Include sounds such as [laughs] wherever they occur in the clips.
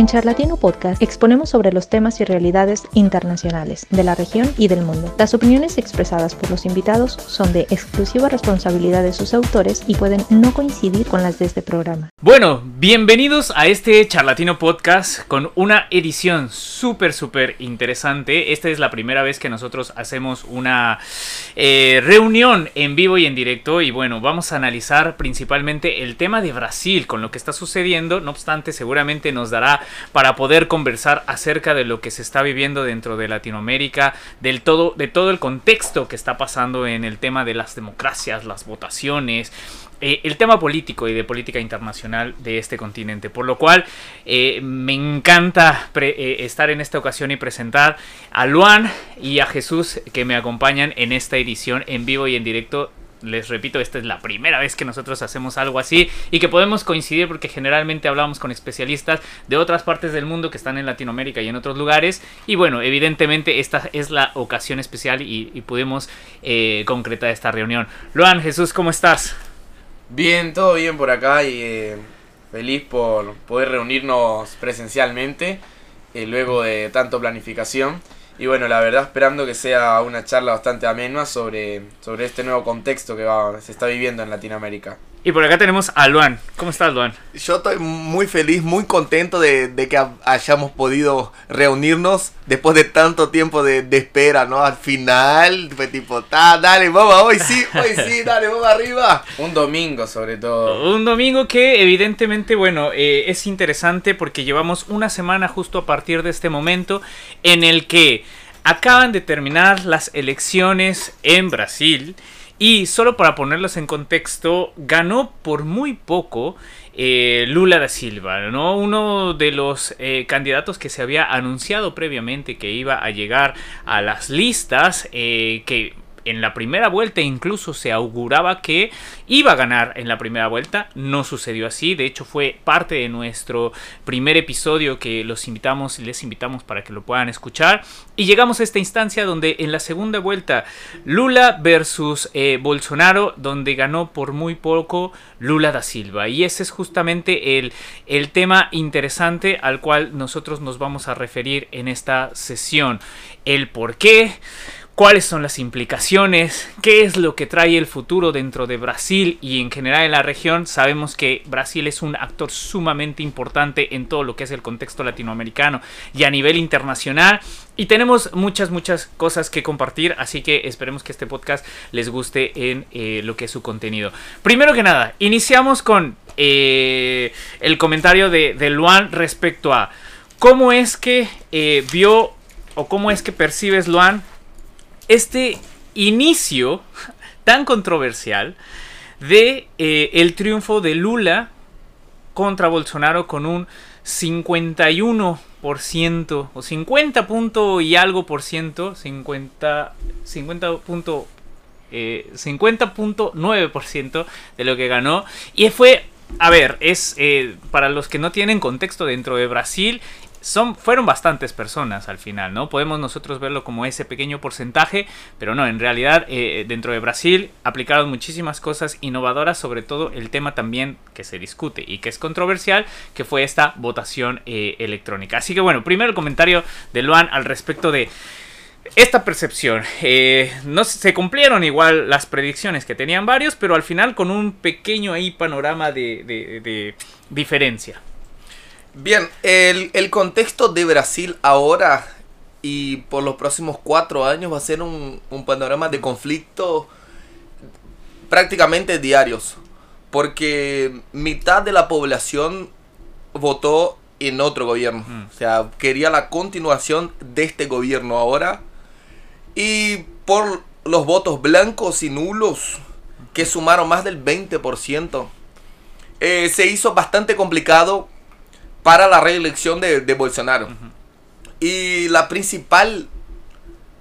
En Charlatino Podcast exponemos sobre los temas y realidades internacionales de la región y del mundo. Las opiniones expresadas por los invitados son de exclusiva responsabilidad de sus autores y pueden no coincidir con las de este programa. Bueno, bienvenidos a este Charlatino Podcast con una edición súper, súper interesante. Esta es la primera vez que nosotros hacemos una eh, reunión en vivo y en directo y bueno, vamos a analizar principalmente el tema de Brasil con lo que está sucediendo. No obstante, seguramente nos dará para poder conversar acerca de lo que se está viviendo dentro de Latinoamérica, del todo, de todo el contexto que está pasando en el tema de las democracias, las votaciones, eh, el tema político y de política internacional de este continente. Por lo cual eh, me encanta eh, estar en esta ocasión y presentar a Luan y a Jesús que me acompañan en esta edición en vivo y en directo les repito, esta es la primera vez que nosotros hacemos algo así y que podemos coincidir porque generalmente hablamos con especialistas de otras partes del mundo que están en Latinoamérica y en otros lugares. Y bueno, evidentemente esta es la ocasión especial y, pudimos eh, concretar esta reunión. Luan, Jesús, ¿cómo estás? Bien, todo bien por acá y eh, feliz por poder reunirnos presencialmente eh, luego de tanto planificación. Y bueno, la verdad esperando que sea una charla bastante amena sobre, sobre este nuevo contexto que se está viviendo en Latinoamérica. Y por acá tenemos a Luan. ¿Cómo estás, Luan? Yo estoy muy feliz, muy contento de, que hayamos podido reunirnos después de tanto tiempo de, espera, ¿no? Al final fue tipo, dale, vamos, hoy sí, hoy sí, [laughs] dale, vamos arriba. Un domingo, sobre todo. Un domingo que, evidentemente, bueno, eh, es interesante porque llevamos una semana justo a partir de este momento en el que acaban de terminar las elecciones en Brasil. Y solo para ponerlos en contexto, ganó por muy poco eh, Lula da Silva, ¿no? Uno de los eh, candidatos que se había anunciado previamente que iba a llegar a las listas, eh, que en la primera vuelta incluso se auguraba que iba a ganar en la primera vuelta. No sucedió así. De hecho, fue parte de nuestro primer episodio que los invitamos y les invitamos para que lo puedan escuchar. Y llegamos a esta instancia donde en la segunda vuelta Lula versus eh, Bolsonaro, donde ganó por muy poco Lula da Silva. Y ese es justamente el, el tema interesante al cual nosotros nos vamos a referir en esta sesión. El por qué cuáles son las implicaciones, qué es lo que trae el futuro dentro de Brasil y en general en la región. Sabemos que Brasil es un actor sumamente importante en todo lo que es el contexto latinoamericano y a nivel internacional. Y tenemos muchas, muchas cosas que compartir, así que esperemos que este podcast les guste en eh, lo que es su contenido. Primero que nada, iniciamos con eh, el comentario de, Luan respecto a cómo es que eh, vio o cómo es que percibes, Luan, este inicio tan controversial de eh, el triunfo de Lula contra Bolsonaro con un 51% o 50 punto y algo por ciento, 50 50 punto 50.9% eh, de lo que ganó. Y fue a ver, es eh, para los que no tienen contexto dentro de Brasil, fueron bastantes personas al final, ¿no? Podemos nosotros verlo como ese pequeño porcentaje, pero no, en realidad eh, dentro de Brasil aplicaron muchísimas cosas innovadoras, sobre todo el tema también que se discute y que es controversial, que fue esta votación eh, electrónica. Así que bueno, primero el comentario de Luan al respecto de esta percepción. Eh, no se cumplieron igual las predicciones que tenían varios, pero al final con un pequeño ahí panorama de diferencia. Bien, el, contexto de Brasil ahora y por los próximos cuatro años va a ser un, panorama de conflicto prácticamente diarios. Porque mitad de la población votó en otro gobierno. O sea, quería la continuación de este gobierno ahora. Y por los votos blancos y nulos, que sumaron más del 20%, eh, se hizo bastante complicado para la reelección de, Bolsonaro. Y la principal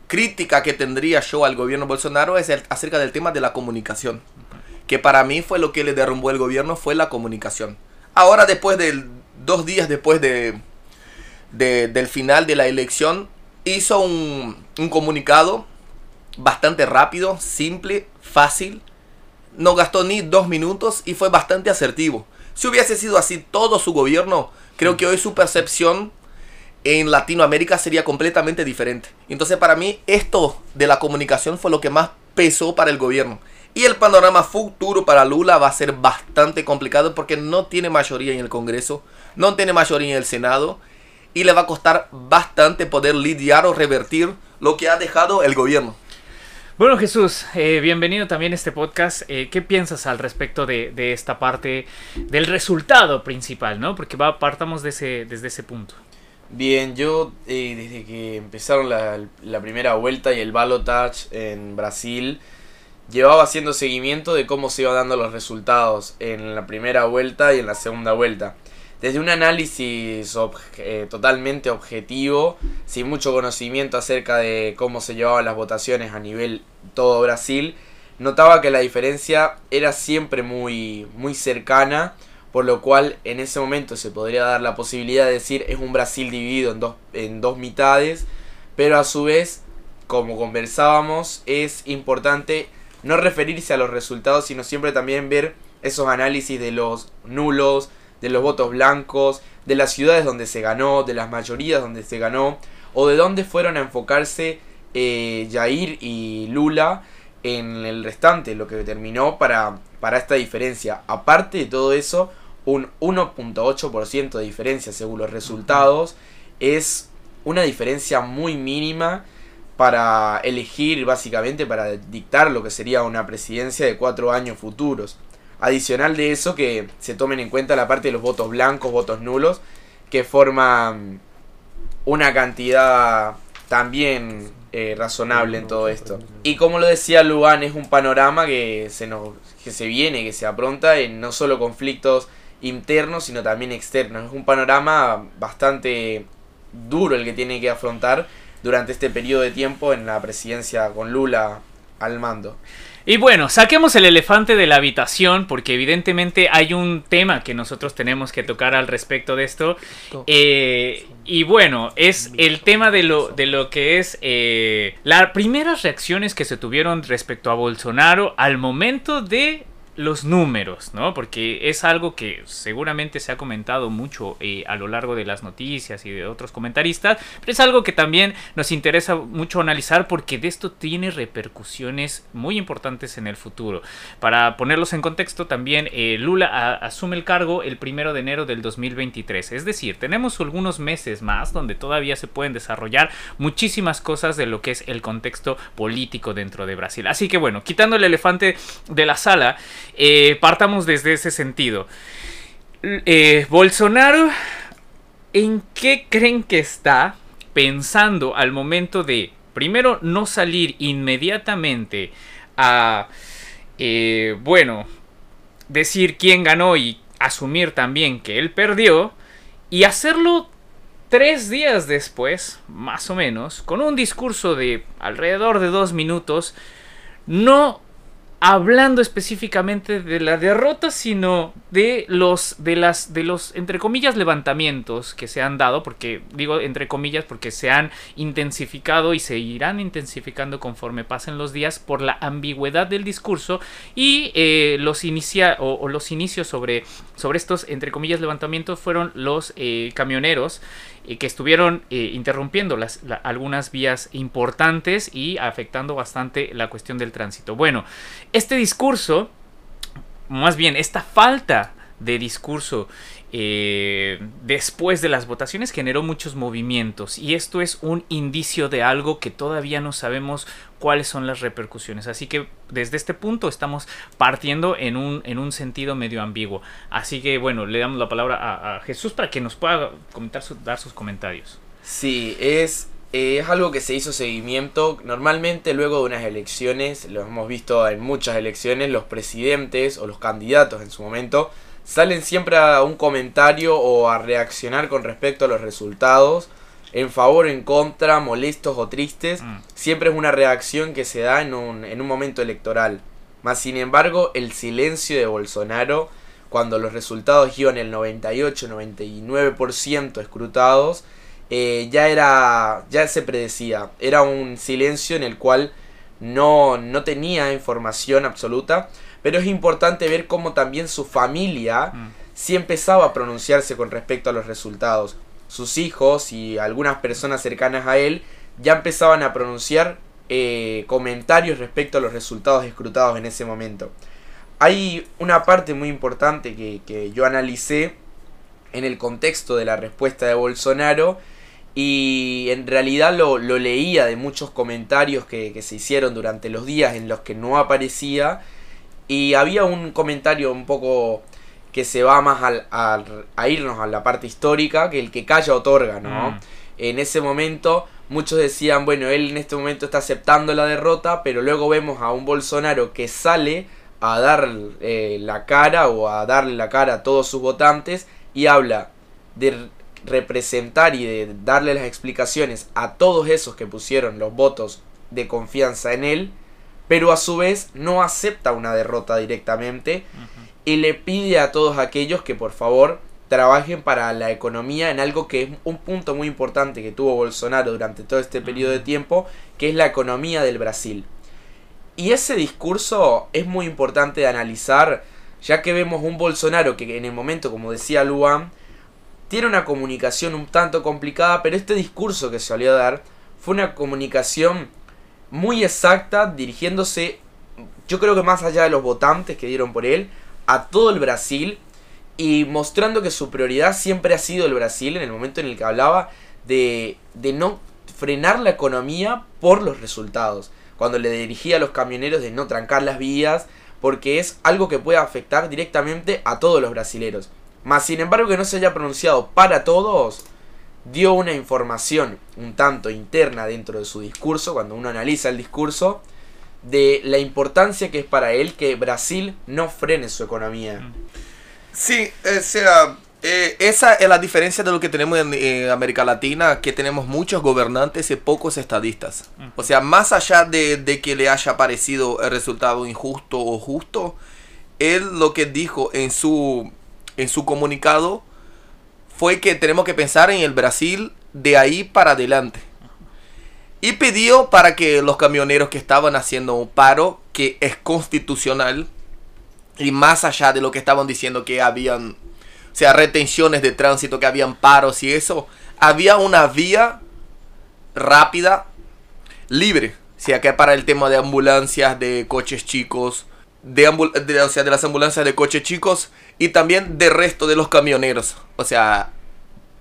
crítica que tendría yo al gobierno Bolsonaro es acerca del tema de la comunicación. Que para mí fue lo que le derrumbó el gobierno, fue la comunicación. Ahora, después de dos días después de, del final de la elección, hizo un, un comunicado bastante rápido, simple, fácil. No gastó ni dos minutos y fue bastante asertivo Si hubiese sido así todo su gobierno, creo que hoy su percepción en Latinoamérica sería completamente diferente. Entonces para mí esto de la comunicación fue lo que más pesó para el gobierno. Y el panorama futuro para Lula va a ser bastante complicado porque no tiene mayoría en el Congreso, no tiene mayoría en el Senado y le va a costar bastante poder lidiar o revertir lo que ha dejado el gobierno. Bueno Jesús, eh, bienvenido también a este podcast. Eh, ¿Qué piensas al respecto de, esta parte del resultado principal, no? Porque va, partamos de ese, desde ese punto. Bien, yo eh, desde que empezaron la, primera vuelta y el balotage en Brasil, llevaba haciendo seguimiento de cómo se iban dando los resultados en la primera vuelta y en la segunda vuelta. Desde un análisis eh, totalmente objetivo, sin mucho conocimiento acerca de cómo se llevaban las votaciones a nivel todo Brasil, notaba que la diferencia era siempre muy, muy cercana por lo cual en ese momento se podría dar la posibilidad de decir es un Brasil dividido en dos, en dos mitades, pero a su vez, como conversábamos, es importante no referirse a los resultados, sino siempre también ver esos análisis de los nulos, de los votos blancos, de las ciudades donde se ganó, de las mayorías donde se ganó, o de dónde fueron a enfocarse eh, Jair y Lula en el restante, lo que determinó para, para esta diferencia. Aparte de todo eso, un 1.8% de diferencia según los resultados es una diferencia muy mínima para elegir básicamente para dictar lo que sería una presidencia de cuatro años futuros. Adicional de eso que se tomen en cuenta la parte de los votos blancos, votos nulos, que forman una cantidad también eh, razonable en todo esto. Y como lo decía Luan, es un panorama que se, nos, que se viene, que se apronta en no solo conflictos internos, sino también externos. Es un panorama bastante duro el que tiene que afrontar durante este periodo de tiempo en la presidencia con Lula al mando. Y bueno, saquemos el elefante de la habitación porque evidentemente hay un tema que nosotros tenemos que tocar al respecto de esto. Eh, y bueno, es el tema de lo, de lo que es eh, las primeras reacciones que se tuvieron respecto a Bolsonaro al momento de los números, ¿no? Porque es algo que seguramente se ha comentado mucho eh, a lo largo de las noticias y de otros comentaristas, pero es algo que también nos interesa mucho analizar porque de esto tiene repercusiones muy importantes en el futuro. Para ponerlos en contexto, también eh, Lula asume el cargo el primero de enero del 2023, es decir, tenemos algunos meses más donde todavía se pueden desarrollar muchísimas cosas de lo que es el contexto político dentro de Brasil. Así que bueno, quitando el elefante de la sala, eh, partamos desde ese sentido. Eh, Bolsonaro, ¿en qué creen que está pensando al momento de, primero, no salir inmediatamente a, eh, bueno, decir quién ganó y asumir también que él perdió, y hacerlo tres días después, más o menos, con un discurso de alrededor de dos minutos, no hablando específicamente de la derrota, sino de los de las de los entre comillas levantamientos que se han dado, porque digo entre comillas porque se han intensificado y se irán intensificando conforme pasen los días por la ambigüedad del discurso y eh, los inicia o, los inicios sobre sobre estos entre comillas levantamientos fueron los eh, camioneros que estuvieron eh, interrumpiendo algunas vías importantes y afectando bastante la cuestión del tránsito. Bueno, este discurso, más bien esta falta de discurso eh, después de las votaciones generó muchos movimientos y esto es un indicio de algo que todavía no sabemos cuáles son las repercusiones. Así que desde este punto estamos partiendo en un, en un sentido medio ambiguo. Así que bueno, le damos la palabra a, Jesús para que nos pueda comentar dar sus comentarios. Sí, es, es algo que se hizo seguimiento. Normalmente luego de unas elecciones, lo hemos visto en muchas elecciones, los presidentes o los candidatos en su momento salen siempre a un comentario o a reaccionar con respecto a los resultados, en favor, en contra, molestos o tristes, mm. siempre es una reacción que se da en un, en un momento electoral. Más sin embargo, el silencio de Bolsonaro, cuando los resultados iban el 98-99% escrutados, eh, ya era, ya se predecía, era un silencio en el cual no, no tenía información absoluta, pero es importante ver cómo también su familia mm. sí empezaba a pronunciarse con respecto a los resultados. Sus hijos y algunas personas cercanas a él ya empezaban a pronunciar eh, comentarios respecto a los resultados escrutados en ese momento. Hay una parte muy importante que, yo analicé en el contexto de la respuesta de Bolsonaro y en realidad lo, leía de muchos comentarios que, se hicieron durante los días en los que no aparecía y había un comentario un poco que se va más a irnos a la parte histórica, que el que calla otorga, ¿no? Mm. En ese momento muchos decían, bueno, él en este momento está aceptando la derrota, pero luego vemos a un Bolsonaro que sale a dar eh, la cara o a darle la cara a todos sus votantes y habla de representar y de darle las explicaciones a todos esos que pusieron los votos de confianza en él, pero a su vez no acepta una derrota directamente y le pide a todos aquellos que por favor trabajen para la economía en algo que es un punto muy importante que tuvo Bolsonaro durante todo este periodo de tiempo, que es la economía del Brasil. Y ese discurso es muy importante de analizar, ya que vemos un Bolsonaro que en el momento, como decía Luan, tiene una comunicación un tanto complicada, pero este discurso que se salió a dar fue una comunicación muy exacta, dirigiéndose, yo creo que más allá de los votantes que dieron por él, a todo el Brasil y mostrando que su prioridad siempre ha sido el Brasil en el momento en el que hablaba de, de no frenar la economía por los resultados cuando le dirigía a los camioneros de no trancar las vías, porque es algo que puede afectar directamente a todos los brasileros. Más sin embargo que no se haya pronunciado para todos, dio una información un tanto interna dentro de su discurso, cuando uno analiza el discurso, de la importancia que es para él que Brasil no frene su economía. Sí, o sea, eh, esa es la diferencia de lo que tenemos en, América Latina, que tenemos muchos gobernantes y pocos estadistas. O sea, más allá de, que le haya parecido el resultado injusto o justo, él lo que dijo en su, en su comunicado fue que tenemos que pensar en el Brasil de ahí para adelante. Y pidió para que los camioneros que estaban haciendo un paro, que es constitucional, y más allá de lo que estaban diciendo que habían o sea, retenciones de tránsito, que habían paros y eso, había una vía rápida, libre. O sea, que para el tema de ambulancias, de coches chicos, de, o sea, de las ambulancias de coches chicos y también de resto de los camioneros. O sea,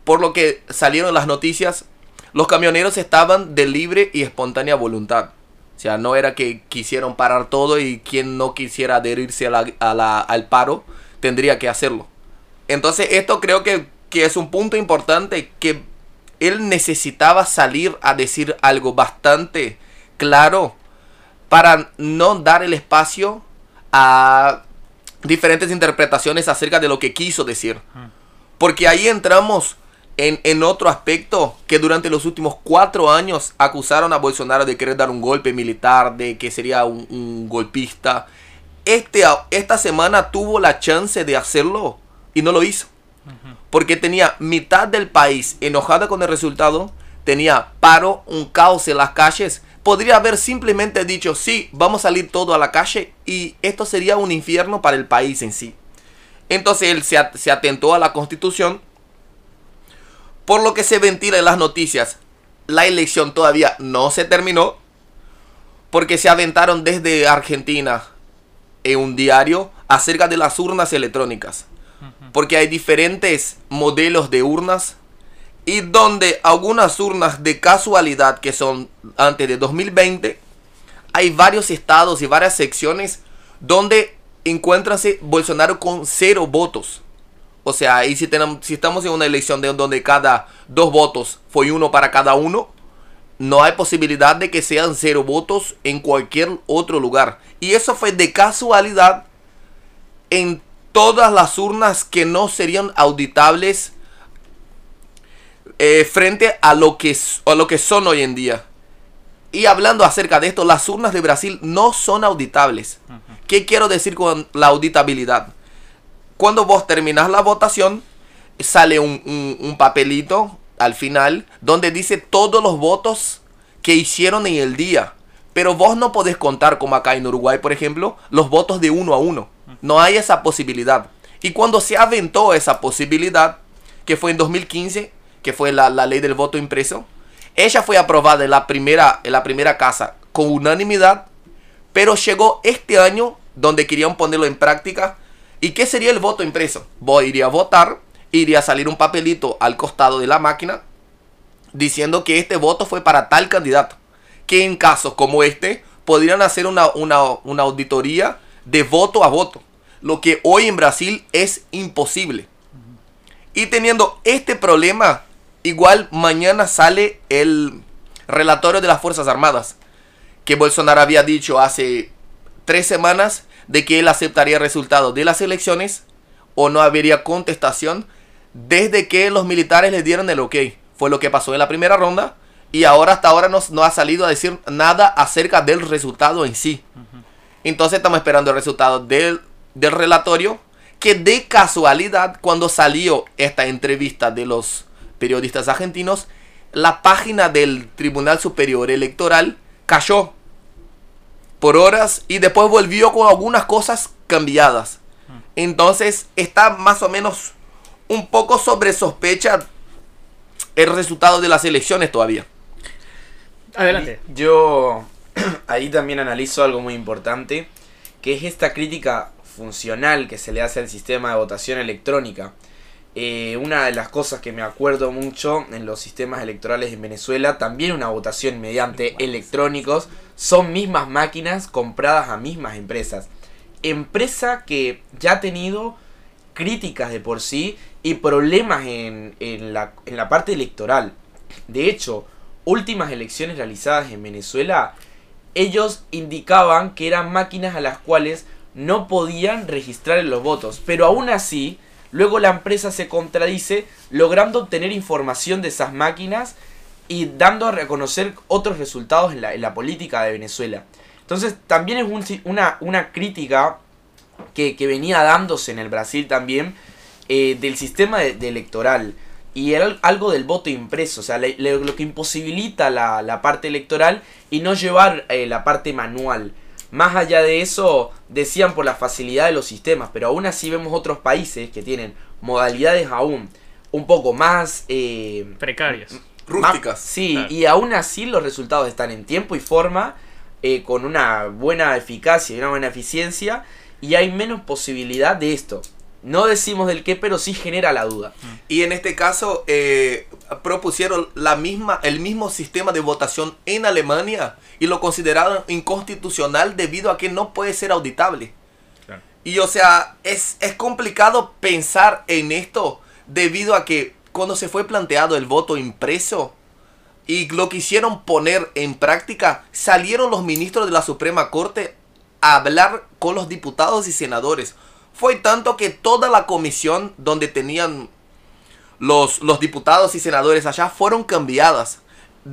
por lo que salieron las noticias, los camioneros estaban de libre y espontánea voluntad. O sea, no era que quisieron parar todo y quien no quisiera adherirse al paro tendría que hacerlo. Entonces esto creo que, es un punto importante que él necesitaba salir a decir algo bastante claro para no dar el espacio a diferentes interpretaciones acerca de lo que quiso decir. Porque ahí entramos en, otro aspecto que durante los últimos cuatro años acusaron a Bolsonaro de querer dar un golpe militar, de que sería un, golpista. Este, esta semana tuvo la chance de hacerlo y no lo hizo. Porque tenía mitad del país enojada con el resultado, tenía paro, un caos en las calles. Podría haber simplemente dicho, sí, vamos a salir todo a la calle y esto sería un infierno para el país en sí. Entonces él se, se atentó a la constitución, por lo que se ventila en las noticias. La elección todavía no se terminó, porque se aventaron desde Argentina en un diario acerca de las urnas electrónicas porque hay diferentes modelos de urnas y donde algunas urnas de casualidad que son antes de 2020, hay varios estados y varias secciones donde encuéntrase Bolsonaro con cero votos. O sea, ahí si, tenemos, si estamos en una elección de donde cada dos votos fue uno para cada uno, no hay posibilidad de que sean cero votos en cualquier otro lugar. Y eso fue de casualidad en todas las urnas que no serían auditables eh, frente a lo, que, a lo que son hoy en día. Y hablando acerca de esto, las urnas de Brasil no son auditables. ¿Qué quiero decir con la auditabilidad? Cuando vos terminás la votación, sale un, un papelito al final donde dice todos los votos que hicieron en el día. Pero vos no podés contar, como acá en Uruguay, por ejemplo, los votos de uno a uno. No hay esa posibilidad. Y cuando se aventó esa posibilidad, que fue en 2015, que fue la, la ley del voto impreso, ella fue aprobada en la primera, en la primera casa con unanimidad, pero llegó este año donde querían ponerlo en práctica. ¿Y qué sería el voto impreso? Vos iría a votar, iría a salir un papelito al costado de la máquina diciendo que este voto fue para tal candidato. Que en casos como este podrían hacer una, una auditoría de voto a voto. Lo que hoy en Brasil es imposible. Y teniendo este problema, igual mañana sale el relatorio de las Fuerzas Armadas. Que Bolsonaro había dicho hace tres semanas de que él aceptaría el resultado de las elecciones o no habría contestación desde que los militares le dieron el ok. Fue lo que pasó en la primera ronda y ahora hasta ahora no, no ha salido a decir nada acerca del resultado en sí. Entonces estamos esperando el resultado del, del relatorio que de casualidad cuando salió esta entrevista de los periodistas argentinos, la página del Tribunal Superior Electoral cayó por horas y después volvió con algunas cosas cambiadas. Entonces está más o menos un poco sobre sospecha el resultado de las elecciones todavía. Adelante. Yo [clears throat] ahí también analizo algo muy importante, que es esta crítica funcional que se le hace al sistema de votación electrónica. Eh, una de las cosas que me acuerdo mucho en los sistemas electorales en Venezuela, también una votación mediante electrónicos, son mismas máquinas compradas a mismas empresas. Empresa que ya ha tenido críticas de por sí y problemas en, en, la, en la parte electoral. De hecho, últimas elecciones realizadas en Venezuela, ellos indicaban que eran máquinas a las cuales no podían registrar los votos, pero aún así Luego la empresa se contradice logrando obtener información de esas máquinas y dando a reconocer otros resultados en la, política de Venezuela. Entonces también es una, crítica que, venía dándose en el Brasil también eh, del sistema electoral y era algo del voto impreso, o sea, lo que imposibilita la, parte electoral y no llevar eh, la parte manual. Más allá de eso, decían por la facilidad de los sistemas, pero aún así vemos otros países que tienen modalidades aún un poco más... Eh, Precarias. Rústicas. sí, y aún así los resultados están en tiempo y forma, eh, con una buena eficacia y una buena eficiencia, y hay menos posibilidad de esto. No decimos del qué, pero sí genera la duda. Y en este caso eh, propusieron la misma, el mismo sistema de votación en Alemania y lo consideraron inconstitucional debido a que no puede ser auditable. Y o sea, es, es complicado pensar en esto debido a que cuando se fue planteado el voto impreso y lo quisieron poner en práctica, salieron los ministros de la Suprema Corte a hablar con los diputados y senadores fue tanto que toda la comisión donde tenían los, diputados y senadores allá fueron cambiadas.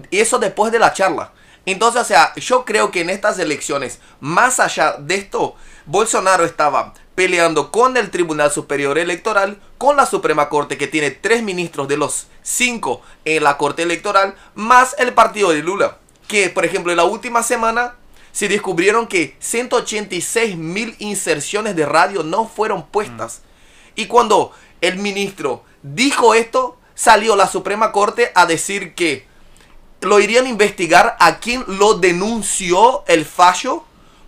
Y eso después de la charla. Entonces, o sea, yo creo que en estas elecciones, más allá de esto, Bolsonaro estaba peleando con el Tribunal Superior Electoral, con la Suprema Corte que tiene tres ministros de los cinco en la Corte Electoral, más el partido de Lula, que por ejemplo en la última semana se descubrieron que 186 mil inserciones de radio no fueron puestas. Mm. Y cuando el ministro dijo esto, salió la Suprema Corte a decir que lo irían a investigar a quien lo denunció el fallo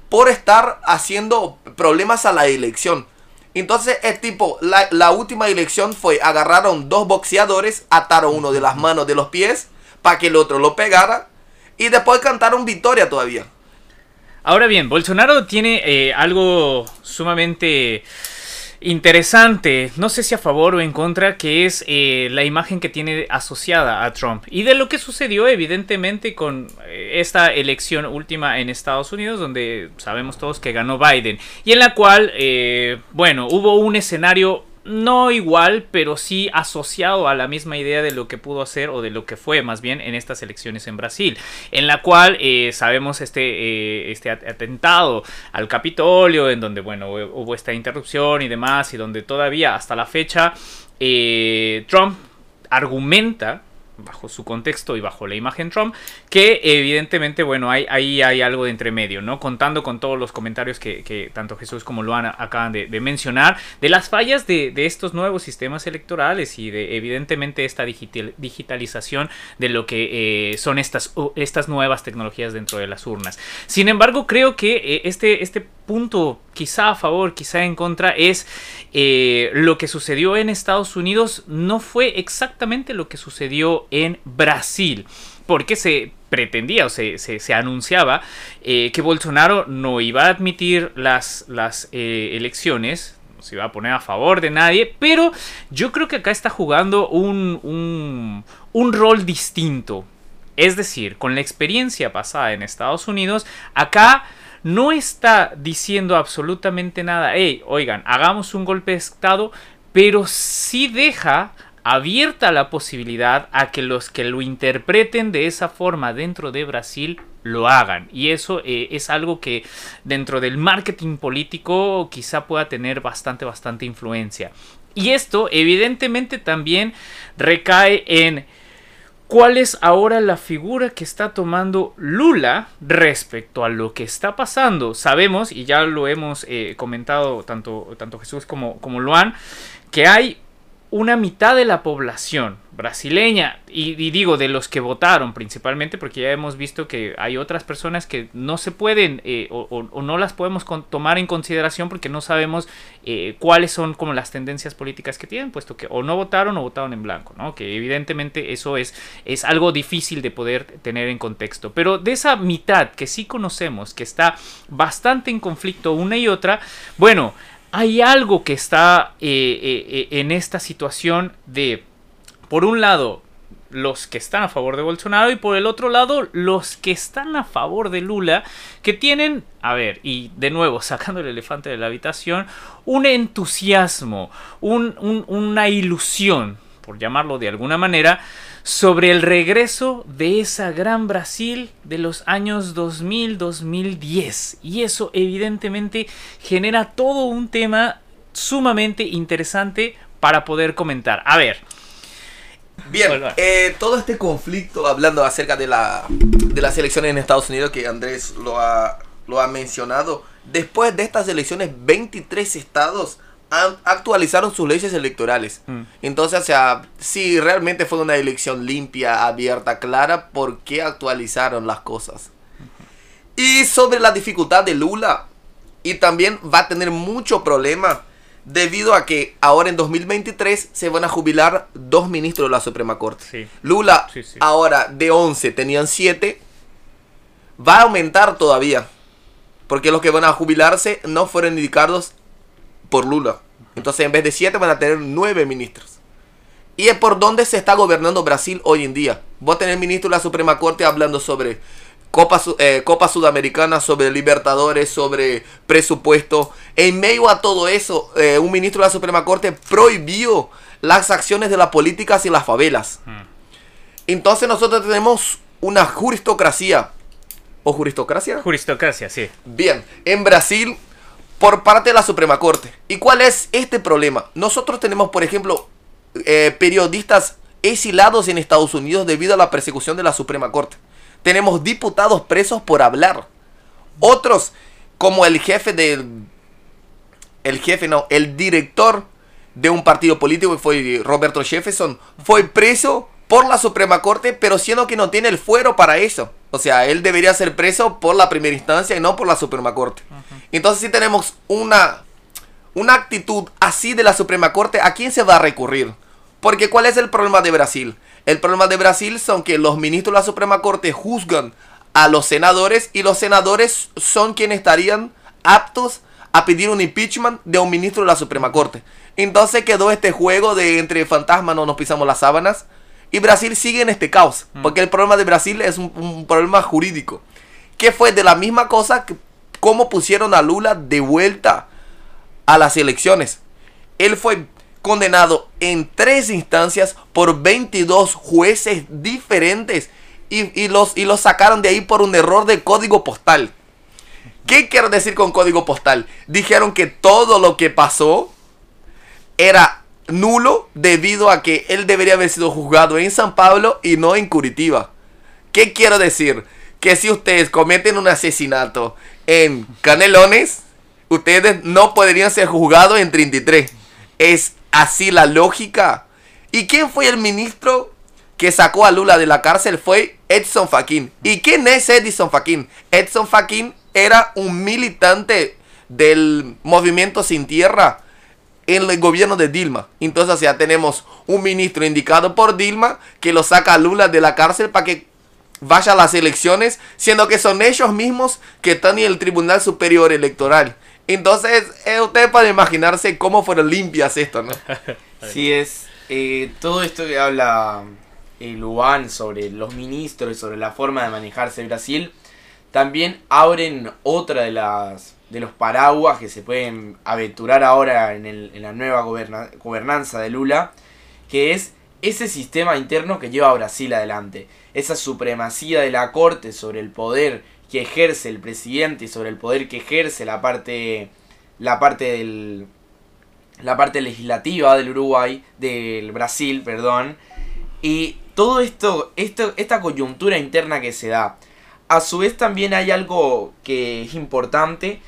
por estar haciendo problemas a la elección. Entonces es tipo, la, la, última elección fue, agarraron dos boxeadores, ataron uno de las manos de los pies para que el otro lo pegara y después cantaron victoria todavía. Ahora bien, Bolsonaro tiene eh, algo sumamente interesante, no sé si a favor o en contra, que es eh, la imagen que tiene asociada a Trump. Y de lo que sucedió evidentemente con eh, esta elección última en Estados Unidos, donde sabemos todos que ganó Biden, y en la cual, bueno, hubo un escenario no igual, pero sí asociado a la misma idea de lo que pudo hacer o de lo que fue más bien en estas elecciones en Brasil, en la cual eh, sabemos este, eh, este atentado al Capitolio, en donde bueno hubo esta interrupción y demás, y donde todavía hasta la fecha eh, Trump argumenta bajo su contexto y bajo la imagen Trump, que evidentemente, bueno, ahí hay algo de entre medio, ¿no? Contando con todos los comentarios que, tanto Jesús como Luana acaban de, mencionar, de las fallas de, estos nuevos sistemas electorales y de evidentemente esta digitalización de lo que eh, son estas, estas nuevas tecnologías dentro de las urnas. Sin embargo, creo que eh, este, este punto quizá a favor, quizá en contra, es eh, lo que sucedió en Estados Unidos no fue exactamente lo que sucedió en Brasil. Porque se pretendía o se, se, anunciaba eh, que Bolsonaro no iba a admitir las, las eh, elecciones, no se iba a poner a favor de nadie, pero yo creo que acá está jugando un, un, un rol distinto. Es decir, con la experiencia pasada en Estados Unidos, acá no está diciendo absolutamente nada, hey, oigan, hagamos un golpe de Estado, pero sí deja abierta la posibilidad a que los que lo interpreten de esa forma dentro de Brasil lo hagan. Y eso eh, es algo que dentro del marketing político quizá pueda tener bastante, bastante influencia. Y esto evidentemente también recae en cuál es ahora la figura que está tomando Lula respecto a lo que está pasando. Sabemos, y ya lo hemos eh, comentado tanto, tanto Jesús como, como Luan, que hay una mitad de la población brasileña, y, digo de los que votaron principalmente, porque ya hemos visto que hay otras personas que no se pueden eh, o, no las podemos tomar en consideración porque no sabemos eh, cuáles son como las tendencias políticas que tienen, puesto que o no votaron o votaron en blanco, ¿no? Que evidentemente eso es, es algo difícil de poder tener en contexto. Pero de esa mitad que sí conocemos, que está bastante en conflicto una y otra, bueno, hay algo que está eh, eh, eh, en esta situación de, por un lado, los que están a favor de Bolsonaro y por el otro lado los que están a favor de Lula que tienen, a ver, y de nuevo [laughs] sacando el elefante de la habitación, un entusiasmo, una ilusión, por llamarlo de alguna manera, sobre el regreso de esa gran Brasil de los años 2000-2010. Y eso evidentemente genera todo un tema sumamente interesante para poder comentar. A ver. Bien, eh, todo este conflicto, hablando acerca de, la, de las elecciones en Estados Unidos, que Andrés lo ha, lo ha mencionado, después de estas elecciones, 23 estados actualizaron sus leyes electorales. Mm. Entonces, o sea, si realmente fue una elección limpia, abierta, clara, ¿por qué actualizaron las cosas? Y sobre la dificultad de Lula, y también va a tener mucho problema debido a que ahora en 2023 se van a jubilar dos ministros de la Suprema Corte. Lula ahora de 11 tenían 7, va a aumentar todavía, porque los que van a jubilarse no fueron indicados por Lula. Entonces en vez de siete van a tener nueve ministros. Y es por donde se está gobernando Brasil hoy en día. Voy a tener ministro de la Suprema Corte hablando sobre Copa, eh, Copa Sudamericana, sobre Libertadores, sobre presupuesto. En medio a todo eso, eh, un ministro de la Suprema Corte prohibió las acciones de las políticas y las favelas. Hmm. Entonces nosotros tenemos una juristocracia. ¿O juristocracia? Juristocracia, sí. Bien, en Brasil por parte de la Suprema Corte. ¿Y cuál es este problema? Nosotros tenemos, por ejemplo, eh, periodistas exilados en Estados Unidos debido a la persecución de la Suprema Corte. Tenemos diputados presos por hablar. Otros, como el jefe del... El jefe, no, el director de un partido político, fue Roberto Jefferson, fue preso por la Suprema Corte, pero siendo que no tiene el fuero para eso. O sea, él debería ser preso por la primera instancia y no por la Suprema Corte. Entonces si tenemos una, una actitud así de la Suprema Corte, ¿a quién se va a recurrir? Porque ¿cuál es el problema de Brasil? El problema de Brasil son que los ministros de la Suprema Corte juzgan a los senadores y los senadores son quienes estarían aptos a pedir un impeachment de un ministro de la Suprema Corte. Entonces quedó este juego de entre fantasmas no nos pisamos las sábanas y Brasil sigue en este caos. Mm. Porque el problema de Brasil es un, un problema jurídico. Que fue de la misma cosa que cómo pusieron a Lula de vuelta a las elecciones. Él fue condenado en tres instancias por 22 jueces diferentes y, los, y los sacaron de ahí por un error de código postal. ¿Qué quiero decir con código postal? Dijeron que todo lo que pasó era nulo debido a que él debería haber sido juzgado en San Pablo y no en Curitiba. ¿Qué quiero decir? Que si ustedes cometen un asesinato en Canelones, ustedes no podrían ser juzgados en 33. Es así la lógica. ¿Y quién fue el ministro que sacó a Lula de la cárcel? Fue Edson Fachin. ¿Y quién es Edson Fachin? Edson Fachin era un militante del movimiento sin tierra en el gobierno de Dilma. Entonces ya tenemos un ministro indicado por Dilma que lo saca a Lula de la cárcel para que vaya a las elecciones, siendo que son ellos mismos que están en el Tribunal Superior Electoral. Entonces, eh, ustedes pueden imaginarse cómo fueron limpias esto, ¿no? [laughs] Sí, es eh, todo esto que habla eh, Luan sobre los ministros y sobre la forma de manejarse Brasil, también abren otra de las de los paraguas que se pueden aventurar ahora en, el, en la nueva gobernanza de Lula, que es ese sistema interno que lleva a Brasil adelante, esa supremacía de la corte sobre el poder que ejerce el presidente y sobre el poder que ejerce la parte la parte del la parte legislativa del Uruguay, del Brasil, perdón, y todo esto, esto esta coyuntura interna que se da. A su vez también hay algo que es importante,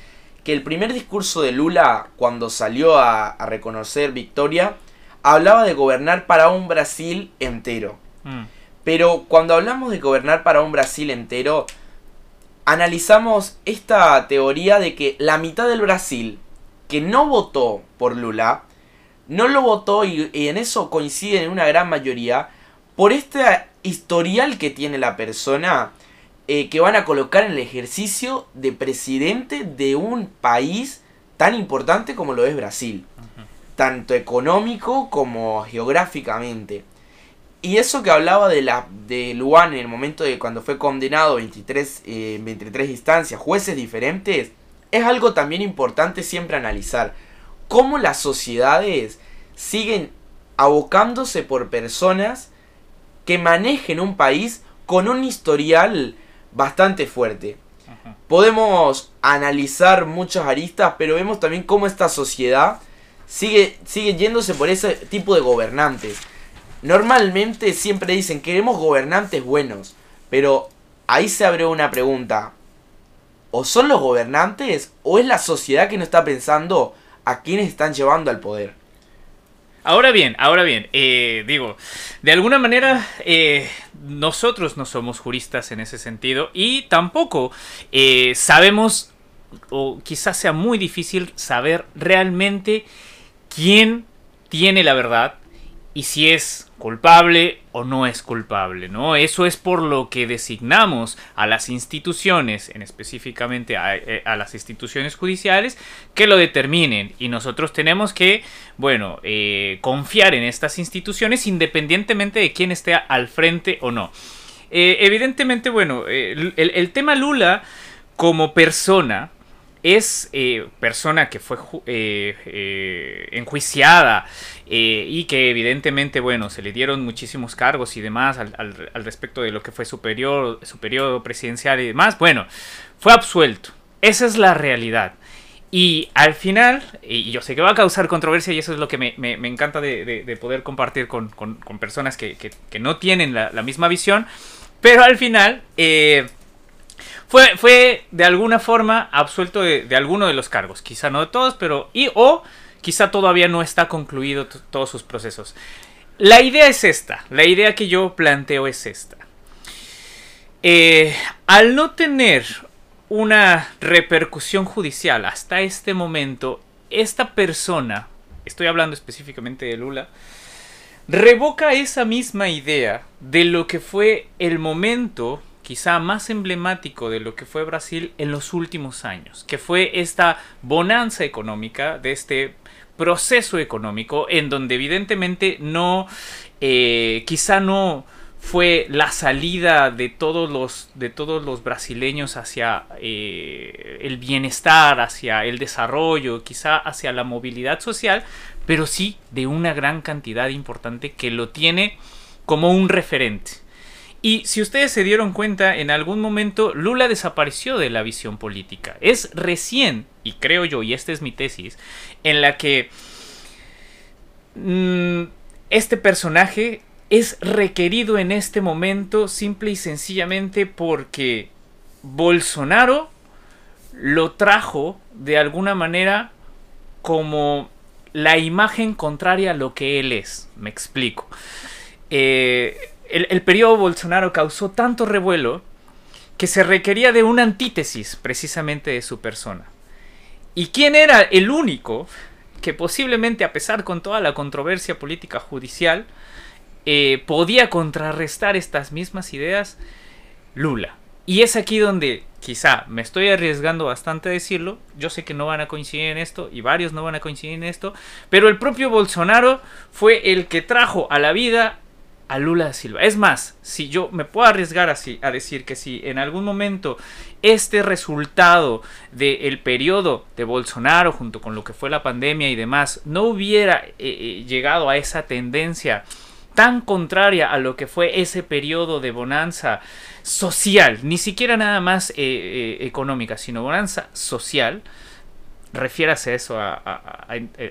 que el primer discurso de Lula cuando salió a, a reconocer victoria hablaba de gobernar para un Brasil entero. Mm. Pero cuando hablamos de gobernar para un Brasil entero, analizamos esta teoría de que la mitad del Brasil que no votó por Lula, no lo votó y, en eso coinciden en una gran mayoría por este historial que tiene la persona eh, que van a colocar en el ejercicio de presidente de un país tan importante como lo es Brasil tanto económico como geográficamente. Y eso que hablaba de, la, de Luan en el momento de cuando fue condenado 23, 23 eh, instancias, jueces diferentes, es algo también importante siempre analizar. Cómo las sociedades siguen abocándose por personas que manejen un país con un historial bastante fuerte. Podemos analizar muchas aristas, pero vemos también cómo esta sociedad sigue, sigue yéndose por ese tipo de gobernantes. Normalmente siempre dicen, queremos gobernantes buenos, pero ahí se abre una pregunta. ¿O son los gobernantes o es la sociedad que no está pensando a quiénes están llevando al poder? Ahora bien, ahora bien, eh, digo, de alguna manera eh, nosotros no somos juristas en ese sentido y tampoco eh, sabemos, o quizás sea muy difícil saber realmente quién tiene la verdad y si es culpable o no es culpable, ¿no? Eso es por lo que designamos a las instituciones, en específicamente a, eh, las instituciones judiciales, que lo determinen. Y nosotros tenemos que, bueno, eh, confiar en estas instituciones independientemente de quién esté al frente o no. Eh, evidentemente, bueno, el tema Lula como persona, es eh, persona que fue eh, eh, enjuiciada y que evidentemente, bueno, se le dieron muchísimos cargos y demás al, respecto de lo que fue su periodo, presidencial y demás, bueno, fue absuelto. Esa es la realidad. Y al final, y yo sé que va a causar controversia y eso es lo que me, encanta de, poder compartir con, personas que, no tienen la, misma visión, pero al final... Fue, fue de alguna forma absuelto de, alguno de los cargos. Quizá no de todos, pero. Y o quizá todavía no está concluido todos sus procesos. La idea es esta. La idea que yo planteo es esta. Eh, al no tener una repercusión judicial hasta este momento, esta persona, estoy hablando específicamente de Lula, revoca esa misma idea de lo que fue el momento quizá más emblemático de lo que fue Brasil en los últimos años, que fue esta bonanza económica de este proceso económico en donde evidentemente no, eh, quizá no fue la salida de todos los, de todos los brasileños hacia eh, el bienestar, hacia el desarrollo, quizá hacia la movilidad social, pero sí de una gran cantidad importante que lo tiene como un referente. Y si ustedes se dieron cuenta, en algún momento Lula desapareció de la visión política. Es recién, y creo yo, y esta es mi tesis, en la que mm, este personaje es requerido en este momento simple y sencillamente porque Bolsonaro lo trajo de alguna manera como la imagen contraria a lo que él es. Me explico. Eh, el, el periodo Bolsonaro causó tanto revuelo que se requería de una antítesis precisamente de su persona. ¿Y quién era el único que posiblemente, a pesar con toda la controversia política judicial, eh, podía contrarrestar estas mismas ideas? Lula. Y es aquí donde quizá me estoy arriesgando bastante a decirlo, yo sé que no van a coincidir en esto y varios no van a coincidir en esto, pero el propio Bolsonaro fue el que trajo a la vida a Lula da Silva. Es más, si yo me puedo arriesgar así a decir que si en algún momento este resultado del periodo de Bolsonaro junto con lo que fue la pandemia y demás no hubiera eh, eh, llegado a esa tendencia tan contraria a lo que fue ese periodo de bonanza social, ni siquiera nada más eh, económica, sino bonanza social, refiérase eso a,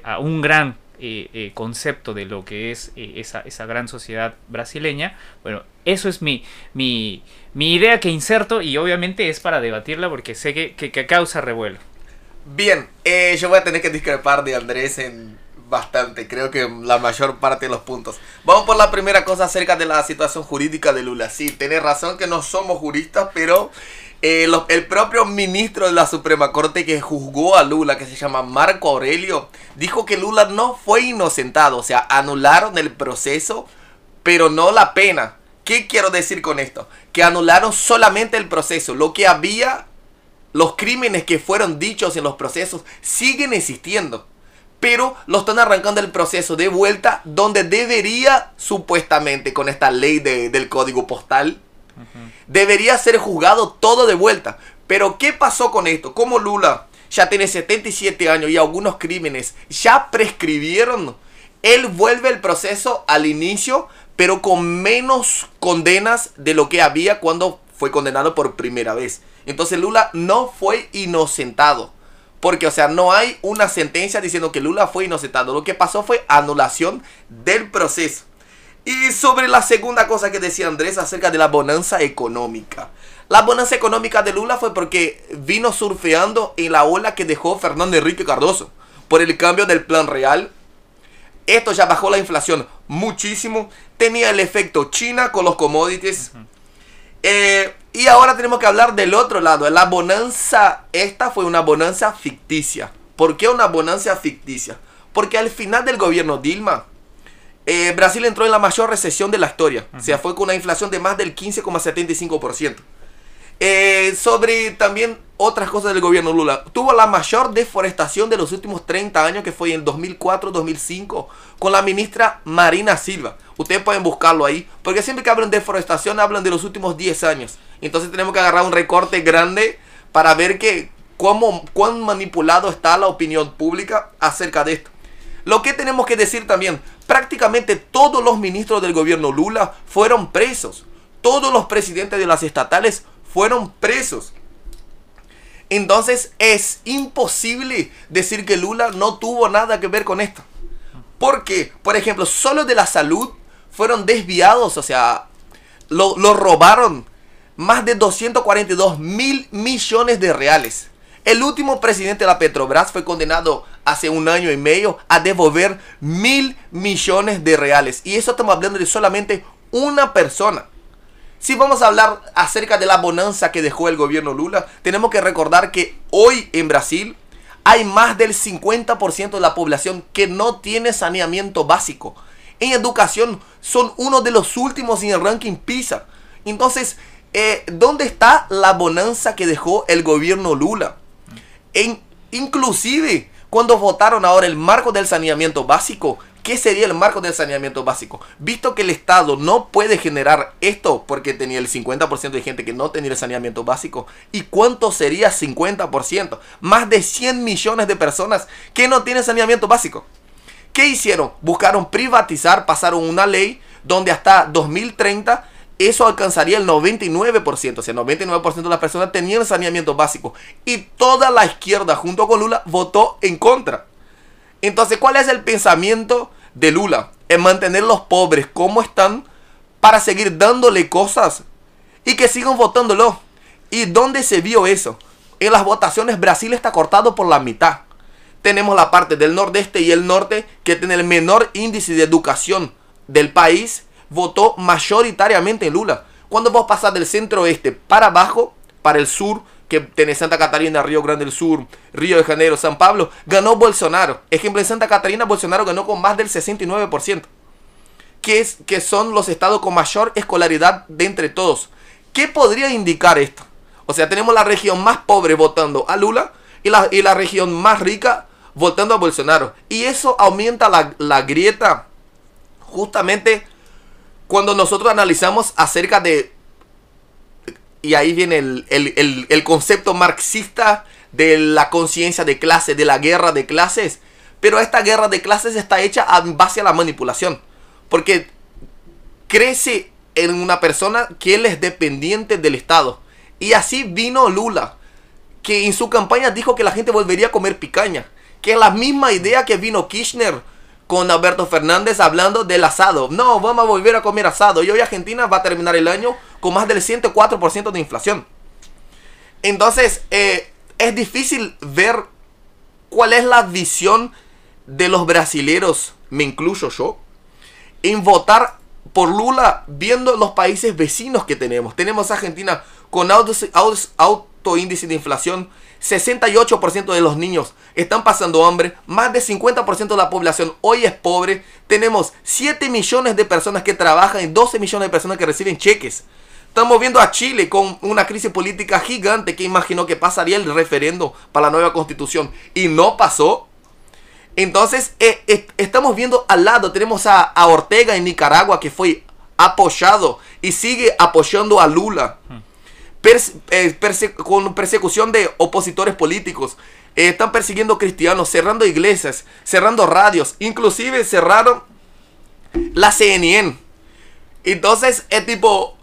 a un gran eh, eh, concepto de lo que es eh, esa, esa, gran sociedad brasileña. Bueno, eso es mi, mi, mi, idea que inserto y obviamente es para debatirla porque sé que, que, causa revuelo. Bien, yo voy a tener que discrepar de Andrés en bastante, creo que la mayor parte de los puntos. Vamos por la primera cosa acerca de la situación jurídica de Lula. Sí, tenés razón que no somos juristas, pero eh, el propio ministro de la Suprema Corte que juzgó a Lula, que se llama Marco Aurelio, dijo que Lula no fue inocentado, o sea, anularon el proceso, pero no la pena. ¿Qué quiero decir con esto? Que anularon solamente el proceso. Lo que había, los crímenes que fueron dichos en los procesos, siguen existiendo. Pero lo están arrancando el proceso de vuelta donde debería, supuestamente, con esta ley del código postal, Debería ser juzgado todo de vuelta. Pero ¿qué pasó con esto? Como Lula ya tiene 77 años y algunos crímenes ya prescribieron, él vuelve el proceso al inicio, pero con menos condenas de lo que había cuando fue condenado por primera vez. Entonces Lula no fue inocentado. Porque, o sea, no hay una sentencia diciendo que Lula fue inocentado. Lo que pasó fue anulación del proceso. Y sobre la segunda cosa que decía Andrés acerca de la bonanza económica. La bonanza económica de Lula fue porque vino surfeando en la ola que dejó Fernando Enrique Cardoso por el cambio del plan real. Esto ya bajó la inflación muchísimo. Tenía el efecto China con los commodities. Eh, y ahora tenemos que hablar del otro lado. La bonanza, esta fue una bonanza ficticia. ¿Por qué una bonanza ficticia? Porque al final del gobierno Dilma, eh, Brasil entró en la mayor recesión de la historia. O sea, fue con una inflación de más del 15,75%. Eh, sobre también otras cosas del gobierno Lula. Tuvo la mayor deforestación de los últimos 30 años, que fue en 2004-2005, con la ministra Marina Silva. Ustedes pueden buscarlo ahí, porque siempre que hablan de deforestación hablan de los últimos 10 años. Entonces tenemos que agarrar un recorte grande para ver que cómo, cuán manipulado está la opinión pública acerca de esto. Lo que tenemos que decir también, prácticamente todos los ministros del gobierno Lula fueron presos. Todos los presidentes de las estatales fueron presos. Entonces es imposible decir que Lula no tuvo nada que ver con esto. Porque, por ejemplo, solo de la salud fueron desviados, o sea, lo, lo robaron más de 242 mil millones de reales. El último presidente de la Petrobras fue condenado hace un año y medio a devolver mil millones de reales. Y eso estamos hablando de solamente una persona. Si vamos a hablar acerca de la bonanza que dejó el gobierno Lula, tenemos que recordar que hoy en Brasil hay más del 50% de la población que no tiene saneamiento básico. En educación son uno de los últimos en el ranking PISA. Entonces, eh, ¿dónde está la bonanza que dejó el gobierno Lula? En, inclusive, cuando votaron ahora el marco del saneamiento básico, ¿qué sería el marco del saneamiento básico? Visto que el Estado no puede generar esto porque tenía el 50% de gente que no tenía el saneamiento básico. ¿Y cuánto sería 50%? Más de 100 millones de personas que no tienen saneamiento básico. ¿Qué hicieron? Buscaron privatizar, pasaron una ley donde hasta 2030 eso alcanzaría el 99%. O sea, el 99% de las personas tenían saneamiento básico. Y toda la izquierda junto con Lula votó en contra. Entonces, ¿cuál es el pensamiento de Lula en mantener los pobres como están para seguir dándole cosas y que sigan votándolo. ¿Y dónde se vio eso? En las votaciones Brasil está cortado por la mitad. Tenemos la parte del nordeste y el norte que tiene el menor índice de educación del país, votó mayoritariamente en Lula. Cuando vos pasás del centro oeste para abajo, para el sur, que tenés Santa Catarina, Río Grande del Sur, Río de Janeiro, San Pablo, ganó Bolsonaro. Ejemplo, en Santa Catarina, Bolsonaro ganó con más del 69%. Que, es, que son los estados con mayor escolaridad de entre todos. ¿Qué podría indicar esto? O sea, tenemos la región más pobre votando a Lula y la, y la región más rica votando a Bolsonaro. Y eso aumenta la, la grieta justamente cuando nosotros analizamos acerca de... Y ahí viene el, el, el, concepto marxista de la conciencia de clase, de la guerra de clases. Pero esta guerra de clases está hecha en base a la manipulación. Porque crece en una persona que él es dependiente del Estado. Y así vino Lula, que en su campaña dijo que la gente volvería a comer picaña. Que es la misma idea que vino Kirchner con Alberto Fernández hablando del asado. No, vamos a volver a comer asado. Y hoy Argentina va a terminar el año con más del 104% de inflación. Entonces, eh, es difícil ver cuál es la visión de los brasileros, me incluyo yo, en votar por Lula viendo los países vecinos que tenemos. Tenemos Argentina con alto, índice de inflación, 68% de los niños están pasando hambre, más de 50% de la población hoy es pobre, tenemos 7 millones de personas que trabajan y 12 millones de personas que reciben cheques. Estamos viendo a Chile con una crisis política gigante que imaginó que pasaría el referendo para la nueva constitución y no pasó. Entonces, eh, eh, estamos viendo al lado, tenemos a, Ortega en Nicaragua que fue apoyado y sigue apoyando a Lula. Hmm. Eh, con persecución de opositores políticos. Eh, están persiguiendo cristianos, cerrando iglesias, cerrando radios, inclusive cerraron la CNN. Entonces, es tipo,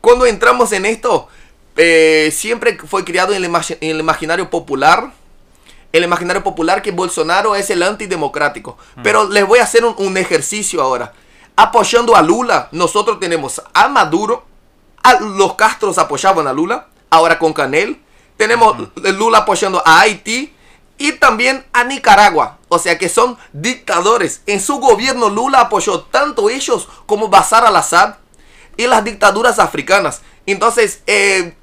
cuando entramos en esto, eh, siempre fue criado en el, imaginario popular. El imaginario popular que Bolsonaro es el antidemocrático. Mm. Pero les voy a hacer un ejercicio ahora. Apoyando a Lula, nosotros tenemos a Maduro, los Castros apoyaban a Lula, ahora con Canel. Tenemos Lula apoyando a Haití y también a Nicaragua. O sea que son dictadores. En su gobierno Lula apoyó tanto ellos como Bashar al-Assad y las dictaduras africanas. Entonces, eh,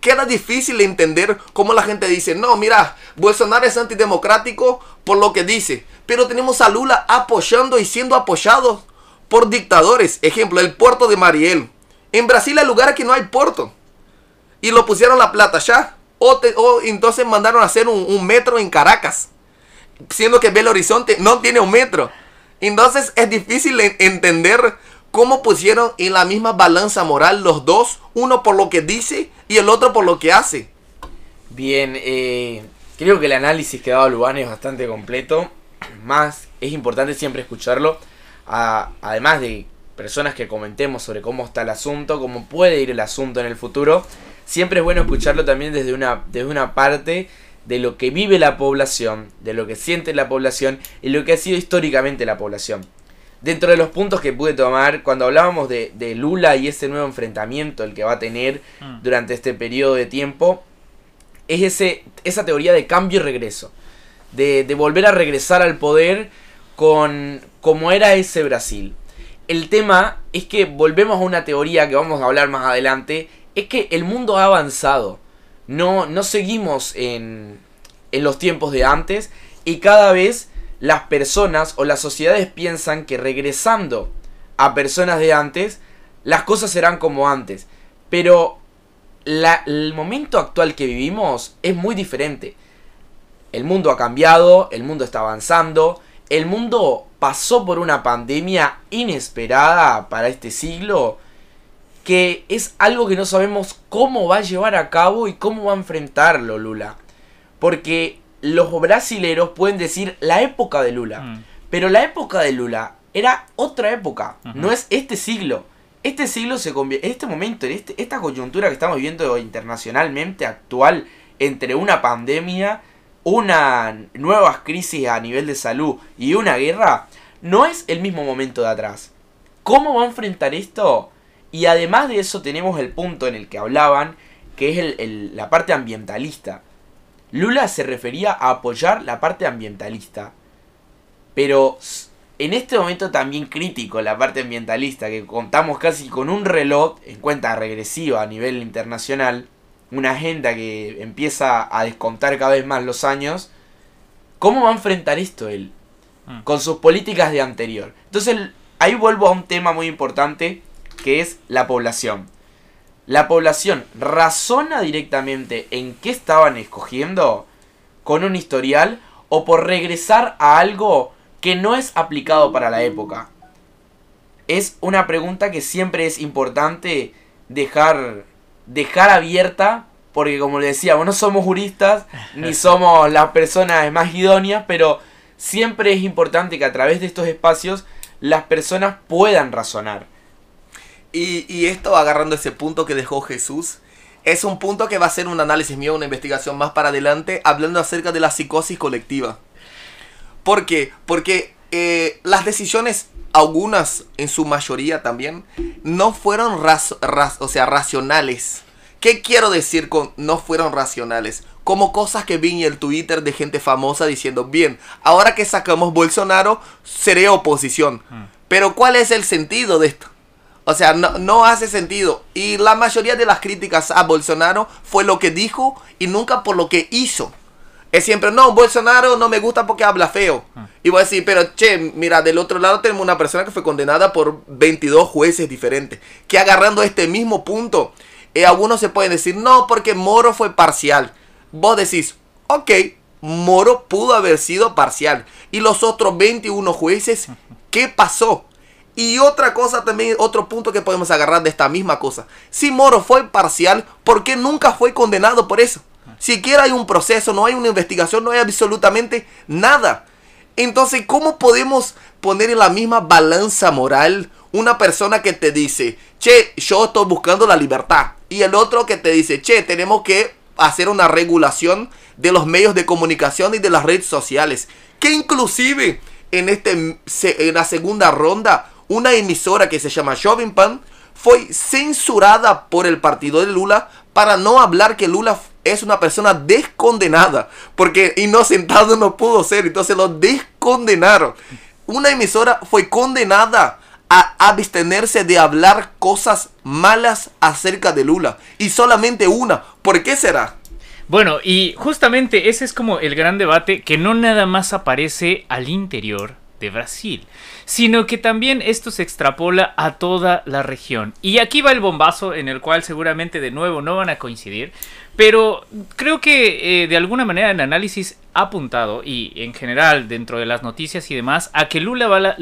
queda difícil entender cómo la gente dice, no, mira, Bolsonaro es antidemocrático por lo que dice. Pero tenemos a Lula apoyando y siendo apoyado por dictadores. Ejemplo, el puerto de Mariel. En Brasil hay lugares que no hay puerto. Y lo pusieron la plata ya. O, entonces mandaron a hacer un, metro en Caracas. Siendo que Belo Horizonte no tiene un metro. Entonces es difícil entender cómo pusieron en la misma balanza moral los dos. Uno por lo que dice y el otro por lo que hace. Bien, eh, creo que el análisis que ha dado es bastante completo. Más es importante siempre escucharlo. además de personas que comentemos sobre cómo está el asunto, cómo puede ir el asunto en el futuro, siempre es bueno escucharlo también desde una, desde una parte de lo que vive la población, de lo que siente la población y lo que ha sido históricamente la población. Dentro de los puntos que pude tomar, cuando hablábamos de, Lula y ese nuevo enfrentamiento, el que va a tener mm. durante este periodo de tiempo, es ese, esa teoría de cambio y regreso. De, de volver a regresar al poder con como era ese Brasil el tema es que volvemos a una teoría que vamos a hablar más adelante, es que el mundo ha avanzado. No, no seguimos en, en los tiempos de antes y cada vez las personas o las sociedades piensan que regresando a personas de antes, las cosas serán como antes. Pero el momento actual que vivimos es muy diferente. El mundo ha cambiado, el mundo está avanzando, el mundo pasó por una pandemia inesperada para este siglo que es algo que no sabemos cómo va a llevar a cabo y cómo va a enfrentarlo Lula. Porque los brasileros pueden decir la época de Lula, mm. pero la época de Lula era otra época, no es este siglo. Este siglo se convierte, en este momento, en este, esta coyuntura que estamos viviendo internacionalmente actual, entre una pandemia, una nuevas crisis a nivel de salud y una guerra, no es el mismo momento de atrás. ¿Cómo va a enfrentar esto? Y además de eso tenemos el punto en el que hablaban, que es el, la parte ambientalista. Lula se refería a apoyar la parte ambientalista. Pero en este momento también crítico la parte ambientalista, que contamos casi con un reloj en cuenta regresiva a nivel internacional, una agenda que empieza a descontar cada vez más los años, ¿cómo va a enfrentar esto él? Mm. Con sus políticas de anterior. Entonces ahí vuelvo a un tema muy importante que es la población. La población razona directamente en qué estaban escogiendo con un historial o por regresar a algo que no es aplicado para la época. Es una pregunta que siempre es importante dejar, dejar abierta porque como le decíamos, no somos juristas ni [laughs] somos las personas más idóneas, pero siempre es importante que a través de estos espacios las personas puedan razonar. Y, y esto agarrando ese punto que dejó Jesús, es un punto que va a ser un análisis mío, una investigación más para adelante, hablando acerca de la psicosis colectiva. ¿Por qué? Porque eh, las decisiones, algunas en su mayoría también, no fueron o sea, racionales. ¿Qué quiero decir con no fueron racionales? Como cosas que vi en el Twitter de gente famosa diciendo, bien, ahora que sacamos Bolsonaro, seré oposición. Hmm. Pero ¿cuál es el sentido de esto? O sea, no, hace sentido. Y la mayoría de las críticas a Bolsonaro fue lo que dijo y nunca por lo que hizo. Es siempre, no, Bolsonaro no me gusta porque habla feo. Ah. Y voy a decir, pero che, mira, del otro lado tenemos una persona que fue condenada por 22 jueces diferentes. Que agarrando este mismo punto, eh, algunos se pueden decir, no, porque Moro fue parcial. Vos decís, ok, Moro pudo haber sido parcial. Y los otros 21 jueces, ¿qué pasó? Y otra cosa también, otro punto que podemos agarrar de esta misma cosa. Si Moro fue parcial, ¿por qué nunca fue condenado por eso? Siquiera hay un proceso, no hay una investigación, no hay absolutamente nada. Entonces, ¿cómo podemos poner en la misma balanza moral una persona que te dice, che, yo estoy buscando la libertad? Y el otro que te dice, che, tenemos que hacer una regulación de los medios de comunicación y de las redes sociales. Que inclusive en, este, en la segunda ronda una emisora que se llama Shopping Pan fue censurada por el partido de Lula para no hablar que Lula es una persona descondenada, porque inocentado no pudo ser, entonces lo descondenaron. Una emisora fue condenada a abstenerse de hablar cosas malas acerca de Lula, y solamente una. ¿Por qué será? Bueno, y justamente ese es como el gran debate que no nada más aparece al interior de Brasil, sino que también esto se extrapola a toda la región. Y aquí va el bombazo en el cual seguramente de nuevo no van a coincidir, pero creo que eh, de alguna manera el análisis ha apuntado, y en general dentro de las noticias y demás, a que Lula, va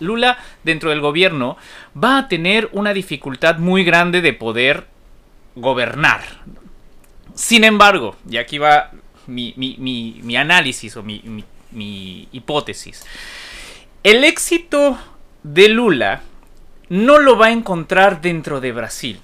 Lula dentro del gobierno va a tener una dificultad muy grande de poder gobernar. Sin embargo, y aquí va mi, mi análisis o mi hipótesis. El éxito de Lula no lo va a encontrar dentro de Brasil,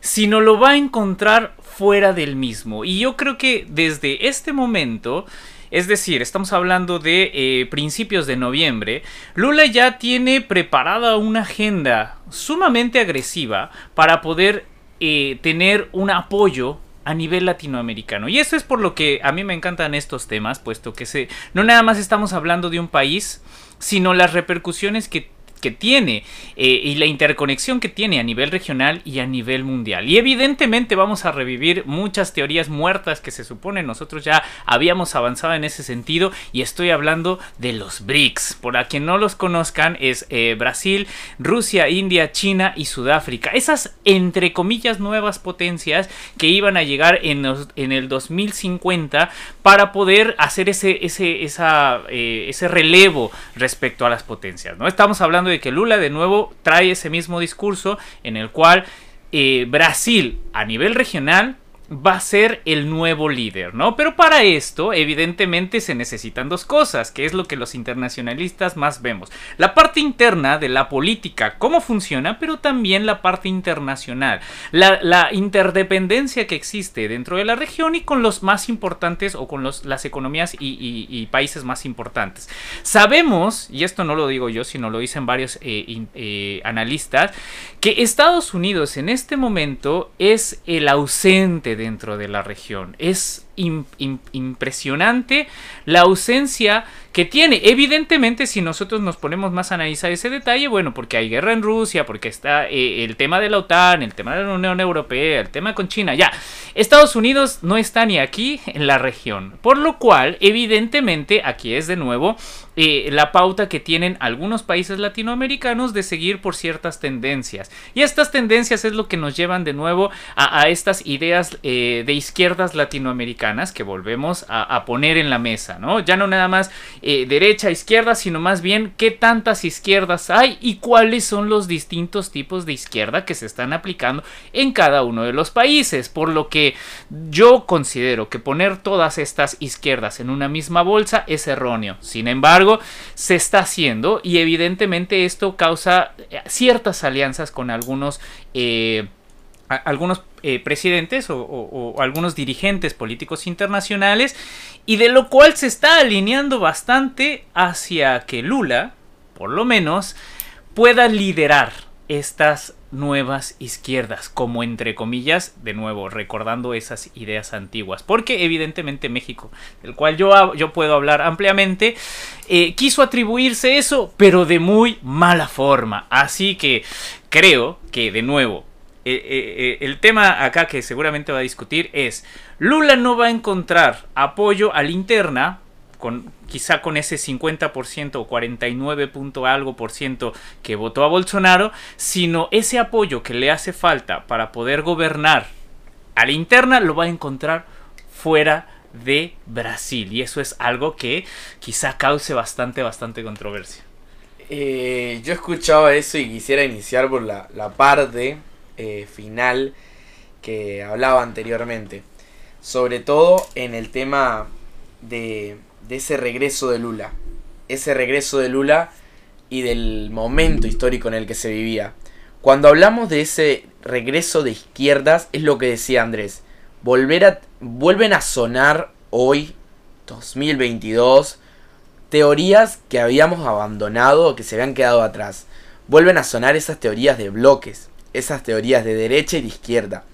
sino lo va a encontrar fuera del mismo. Y yo creo que desde este momento, es decir, estamos hablando de eh, principios de noviembre, Lula ya tiene preparada una agenda sumamente agresiva para poder eh, tener un apoyo a nivel latinoamericano. Y eso es por lo que a mí me encantan estos temas, puesto que se, no nada más estamos hablando de un país, sino las repercusiones que que tiene eh, y la interconexión que tiene a nivel regional y a nivel mundial. Y evidentemente vamos a revivir muchas teorías muertas que se supone nosotros ya habíamos avanzado en ese sentido y estoy hablando de los BRICS. Por a quien no los conozcan es eh, Brasil, Rusia, India, China y Sudáfrica. Esas entre comillas nuevas potencias que iban a llegar en, en el 2050 para poder hacer ese, ese, eh, ese relevo respecto a las potencias. ¿no? Estamos hablando de que Lula de nuevo trae ese mismo discurso en el cual eh, Brasil a nivel regional va a ser el nuevo líder, ¿no? Pero para esto, evidentemente, se necesitan dos cosas, que es lo que los internacionalistas más vemos. La parte interna de la política, cómo funciona, pero también la parte internacional. La, interdependencia que existe dentro de la región y con los más importantes o con las economías y, países más importantes. Sabemos, y esto no lo digo yo, sino lo dicen varios eh, eh, analistas, que Estados Unidos en este momento es el ausente dentro de la región. Es impresionante la ausencia que tiene. Evidentemente, si nosotros nos ponemos más a analizar ese detalle, bueno, porque hay guerra en Rusia, porque está eh, el tema de la OTAN, el tema de la Unión Europea, el tema con China, ya. Estados Unidos no está ni aquí en la región. Por lo cual, evidentemente, aquí es de nuevo eh, la pauta que tienen algunos países latinoamericanos de seguir por ciertas tendencias. Y estas tendencias es lo que nos llevan de nuevo a, estas ideas eh, de izquierdas latinoamericanas que volvemos a, poner en la mesa, ¿no? Ya no nada más eh, derecha, izquierda, sino más bien qué tantas izquierdas hay y cuáles son los distintos tipos de izquierda que se están aplicando en cada uno de los países. Por lo que yo considero que poner todas estas izquierdas en una misma bolsa es erróneo. Sin embargo, se está haciendo y evidentemente esto causa eh, ciertas alianzas con algunos... Eh, algunos eh, presidentes o, algunos dirigentes políticos internacionales y de lo cual se está alineando bastante hacia que Lula, por lo menos, pueda liderar estas nuevas izquierdas, como entre comillas, de nuevo, recordando esas ideas antiguas, porque evidentemente México, del cual yo, yo puedo hablar ampliamente, eh, quiso atribuirse eso, pero de muy mala forma, así que creo que de nuevo, eh, eh, el tema acá que seguramente va a discutir es, Lula no va a encontrar apoyo a la interna, con, quizá con ese 50% o 49 punto algo por ciento que votó a Bolsonaro, sino ese apoyo que le hace falta para poder gobernar a la interna lo va a encontrar fuera de Brasil. Y eso es algo que quizá cause bastante, bastante controversia. Eh, yo escuchaba eso y quisiera iniciar por la, parte eh, final que hablaba anteriormente. Sobre todo en el tema de ese regreso de Lula. Ese regreso de Lula y del momento histórico en el que se vivía. Cuando hablamos de ese regreso de izquierdas, es lo que decía Andrés. Volver a, vuelven a sonar hoy, 2022, teorías que habíamos abandonado o que se habían quedado atrás. Vuelven a sonar esas teorías de bloques, esas teorías de derecha y de izquierda.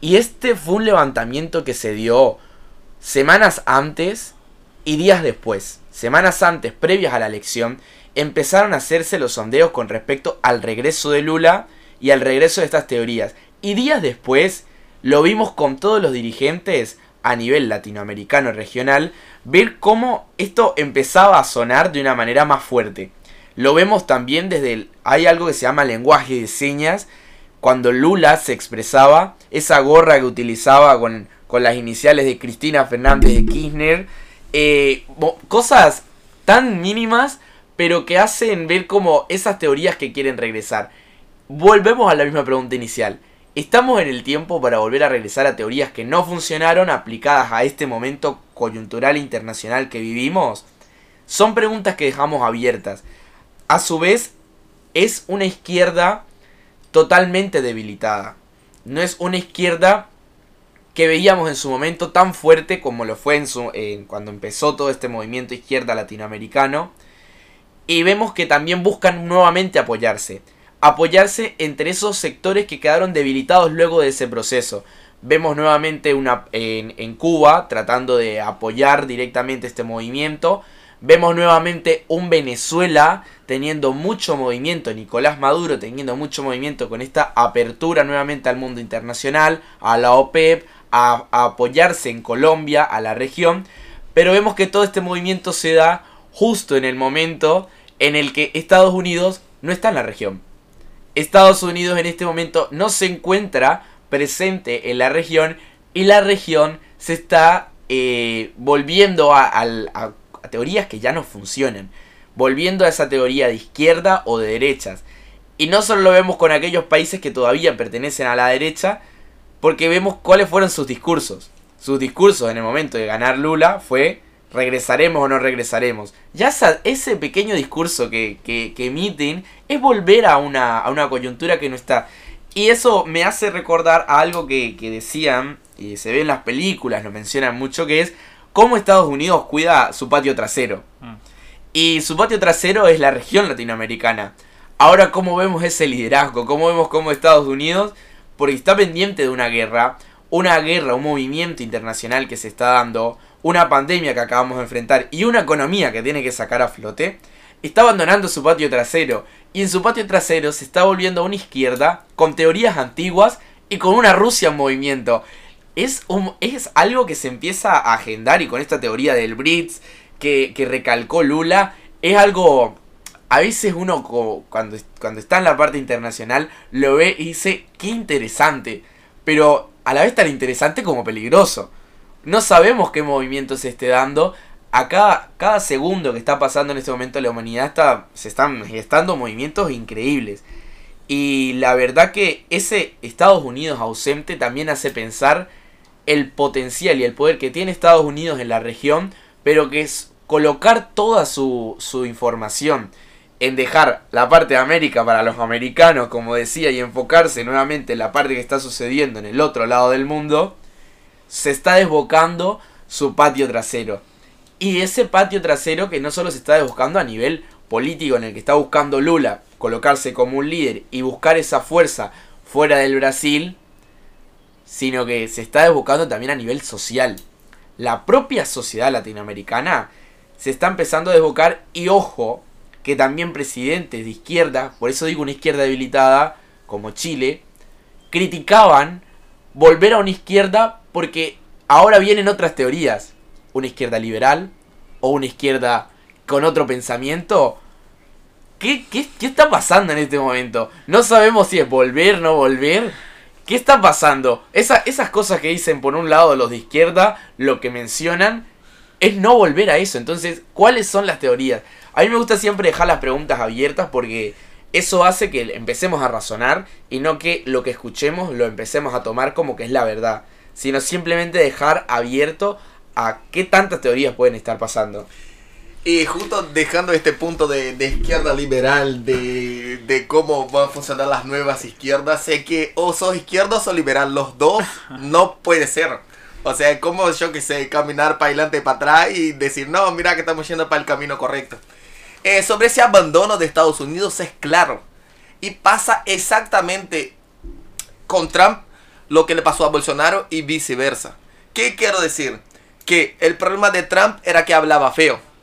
Y este fue un levantamiento que se dio semanas antes y días después, semanas antes, previas a la elección, empezaron a hacerse los sondeos con respecto al regreso de Lula y al regreso de estas teorías. Y días después lo vimos con todos los dirigentes a nivel latinoamericano regional, ver cómo esto empezaba a sonar de una manera más fuerte. Lo vemos también desde el... Hay algo que se llama lenguaje de señas, cuando Lula se expresaba, esa gorra que utilizaba con, con las iniciales de Cristina Fernández de Kirchner, eh, cosas tan mínimas, pero que hacen ver como esas teorías que quieren regresar. Volvemos a la misma pregunta inicial. ¿Estamos en el tiempo para volver a regresar a teorías que no funcionaron aplicadas a este momento coyuntural internacional que vivimos? Son preguntas que dejamos abiertas. A su vez, es una izquierda totalmente debilitada. No es una izquierda que veíamos en su momento tan fuerte como lo fue en su, cuando empezó todo este movimiento izquierda latinoamericano. Y vemos que también buscan nuevamente apoyarse. Apoyarse entre esos sectores que quedaron debilitados luego de ese proceso. Vemos nuevamente una, en, en Cuba tratando de apoyar directamente este movimiento. Vemos nuevamente un Venezuela teniendo mucho movimiento, Nicolás Maduro teniendo mucho movimiento con esta apertura nuevamente al mundo internacional, a la OPEP, a, apoyarse en Colombia, a la región, pero vemos que todo este movimiento se da justo en el momento en el que Estados Unidos no está en la región. Estados Unidos en este momento no se encuentra presente en la región y la región se está eh, volviendo a, a, teorías que ya no funcionan, volviendo a esa teoría de izquierda o de derechas. Y no solo lo vemos con aquellos países que todavía pertenecen a la derecha, porque vemos cuáles fueron sus discursos. Sus discursos en el momento de ganar Lula fue regresaremos o no regresaremos. Ya ese pequeño discurso que, que, emiten es volver a una, a una coyuntura que no está. Y eso me hace recordar a algo que, que decían, y se ve en las películas, lo mencionan mucho, que es cómo Estados Unidos cuida su patio trasero. Mm. Y su patio trasero es la región latinoamericana. Ahora, ¿cómo vemos ese liderazgo? ¿Cómo vemos cómo Estados Unidos, porque está pendiente de una guerra, una guerra, un movimiento internacional que se está dando, una pandemia que acabamos de enfrentar y una economía que tiene que sacar a flote, está abandonando su patio trasero. Y en su patio trasero se está volviendo a una izquierda con teorías antiguas y con una Rusia en movimiento. Es, un, es algo que se empieza a agendar y con esta teoría del Brits que, que recalcó Lula, es algo a veces uno cuando, cuando está en la parte internacional lo ve y dice, qué interesante, pero a la vez tan interesante como peligroso. No sabemos qué movimiento se esté dando. A cada, segundo que está pasando en este momento la humanidad está, se están gestando movimientos increíbles. Y la verdad que ese Estados Unidos ausente también hace pensar el potencial y el poder que tiene Estados Unidos en la región, pero que es colocar toda su, su información en dejar la parte de América para los americanos, como decía, y enfocarse nuevamente en la parte que está sucediendo en el otro lado del mundo, se está desbocando su patio trasero. Y ese patio trasero que no solo se está desbocando a nivel político en el que está buscando Lula colocarse como un líder y buscar esa fuerza fuera del Brasil, sino que se está desbocando también a nivel social. La propia sociedad latinoamericana se está empezando a desbocar y ojo que también presidentes de izquierda, por eso digo una izquierda debilitada, como Chile, criticaban volver a una izquierda porque ahora vienen otras teorías. Una izquierda liberal o una izquierda con otro pensamiento. ¿Qué, qué, qué está pasando en este momento? No sabemos si es volver, no volver. ¿Qué está pasando? esas cosas que dicen por un lado los de izquierda, lo que mencionan, es no volver a eso. Entonces, ¿cuáles son las teorías? A mí me gusta siempre dejar las preguntas abiertas porque eso hace que empecemos a razonar y no que lo que escuchemos lo empecemos a tomar como que es la verdad sino simplemente dejar abierto a qué tantas teorías pueden estar pasando. Y justo dejando este punto de, izquierda liberal, de, cómo van a funcionar las nuevas izquierdas, sé que o sos izquierdo o sos liberal, los dos [laughs] no puede ser. O sea, como yo que sé, caminar para adelante y para atrás y decir, no, mira que estamos yendo para el camino correcto. Eh, sobre ese abandono de Estados Unidos es claro. Y pasa exactamente con Trump lo que le pasó a Bolsonaro y viceversa. ¿Qué quiero decir? Que el problema de Trump era que hablaba feo.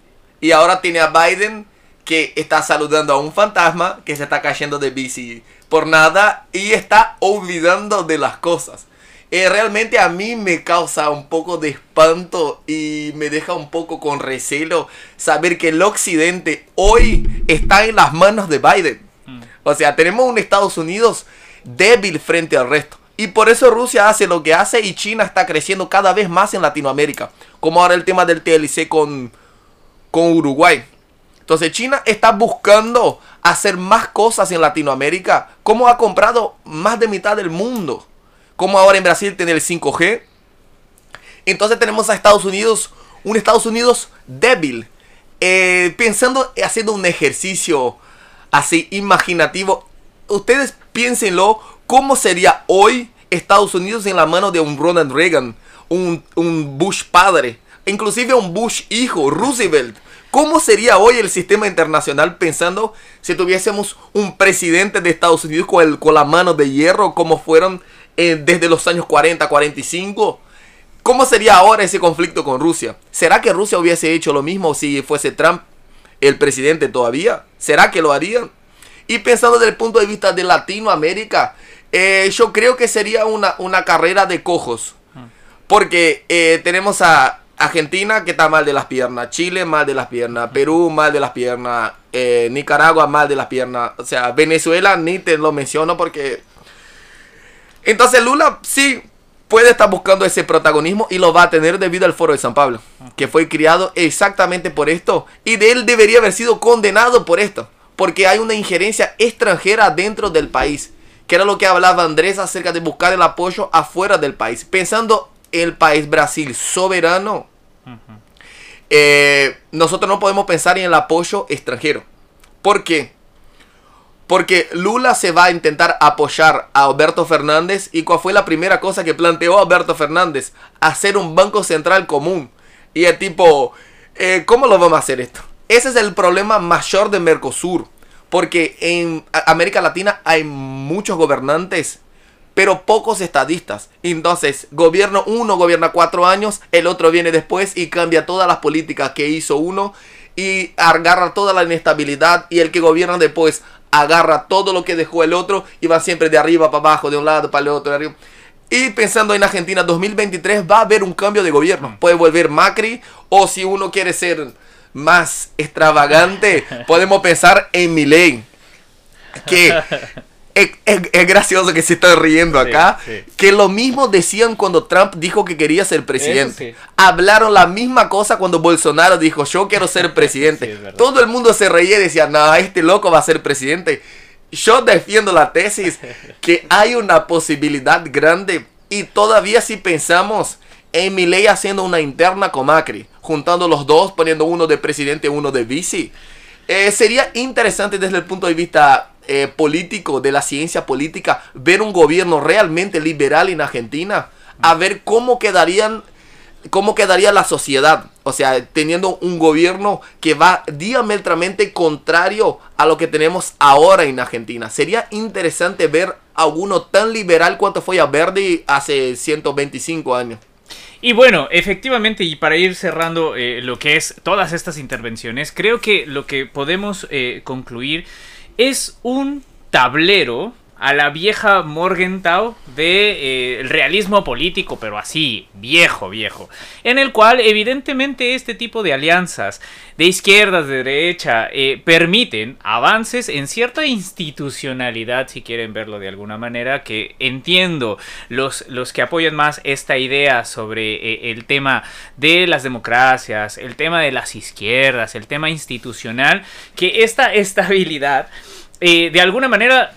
Y ahora tiene a Biden que está saludando a un fantasma que se está cayendo de bici por nada y está olvidando de las cosas. Eh, realmente a mí me causa un poco de espanto y me deja un poco con recelo saber que el occidente hoy está en las manos de Biden. Mm. O sea, tenemos un Estados Unidos débil frente al resto. Y por eso Rusia hace lo que hace y China está creciendo cada vez más en Latinoamérica. Como ahora el tema del TLC con, con Uruguay. Entonces China está buscando hacer más cosas en Latinoamérica. Como ha comprado más de mitad del mundo. Como ahora en Brasil tiene el 5G. Entonces tenemos a Estados Unidos, un Estados Unidos débil. Eh, pensando, haciendo un ejercicio así imaginativo. Ustedes piénsenlo ¿Cómo sería hoy Estados Unidos en la mano de un Ronald Reagan, un, Bush padre, inclusive un Bush hijo, Roosevelt? ¿Cómo sería hoy el sistema internacional pensando si tuviésemos un presidente de Estados Unidos con, el, con la mano de hierro como fueron eh, desde los años 40, 45? ¿Cómo sería ahora ese conflicto con Rusia? ¿Será que Rusia hubiese hecho lo mismo si fuese Trump el presidente todavía? ¿Será que lo harían? Y pensando desde el punto de vista de Latinoamérica, eh, yo creo que sería una, una carrera de cojos. Porque eh, tenemos a Argentina que está mal de las piernas, Chile mal de las piernas, Perú mal de las piernas, eh, Nicaragua mal de las piernas, o sea, Venezuela ni te lo menciono porque... Entonces Lula sí puede estar buscando ese protagonismo y lo va a tener debido al Foro de San Pablo, que fue criado exactamente por esto. Y de él debería haber sido condenado por esto, porque hay una injerencia extranjera dentro del país que era lo que hablaba Andrés acerca de buscar el apoyo afuera del país. Pensando el país Brasil soberano, eh, nosotros no podemos pensar en el apoyo extranjero. ¿Por qué? Porque Lula se va a intentar apoyar a Alberto Fernández. ¿Y cuál fue la primera cosa que planteó Alberto Fernández? Hacer un banco central común. Y el tipo, eh, ¿cómo lo vamos a hacer esto? Ese es el problema mayor de Mercosur. Porque en América Latina hay muchos gobernantes, pero pocos estadistas. Entonces, gobierno uno gobierna cuatro años, el otro viene después y cambia todas las políticas que hizo uno y agarra toda la inestabilidad y el que gobierna después agarra todo lo que dejó el otro y va siempre de arriba para abajo, de un lado para el otro, de arriba. Y pensando en Argentina 2023 va a haber un cambio de gobierno. Puede volver Macri o si uno quiere ser más extravagante, podemos pensar en Milei. Que [laughs] es, gracioso que se está riendo acá. Que lo mismo decían cuando Trump dijo que quería ser presidente. Hablaron la misma cosa cuando Bolsonaro dijo yo quiero ser [laughs] presidente. Todo el mundo se reía y decía, no, este loco va a ser presidente. Yo defiendo la tesis [laughs] que hay una posibilidad grande y todavía si pensamos en Milei haciendo una interna con Macri, juntando los dos, poniendo uno de presidente y uno de vice. Eh, sería interesante desde el punto de vista eh, político, de la ciencia política, ver un gobierno realmente liberal en Argentina, a ver cómo quedarían cómo quedaría la sociedad. O sea, teniendo un gobierno que va diametralmente contrario a lo que tenemos ahora en Argentina. Sería interesante ver a uno tan liberal cuanto fue a Verdi hace 125 años. Y bueno, efectivamente, y para ir cerrando eh, lo que es todas estas intervenciones, creo que lo que podemos eh, concluir es un tablero a la vieja Morgenthau de eh, realismo político, pero así, viejo, viejo, en el cual evidentemente este tipo de alianzas de izquierdas, de derecha, eh, permiten avances en cierta institucionalidad, si quieren verlo de alguna manera, que entiendo los, los que apoyan más esta idea sobre eh, el tema de las democracias, el tema de las izquierdas, el tema institucional, que esta estabilidad... de alguna manera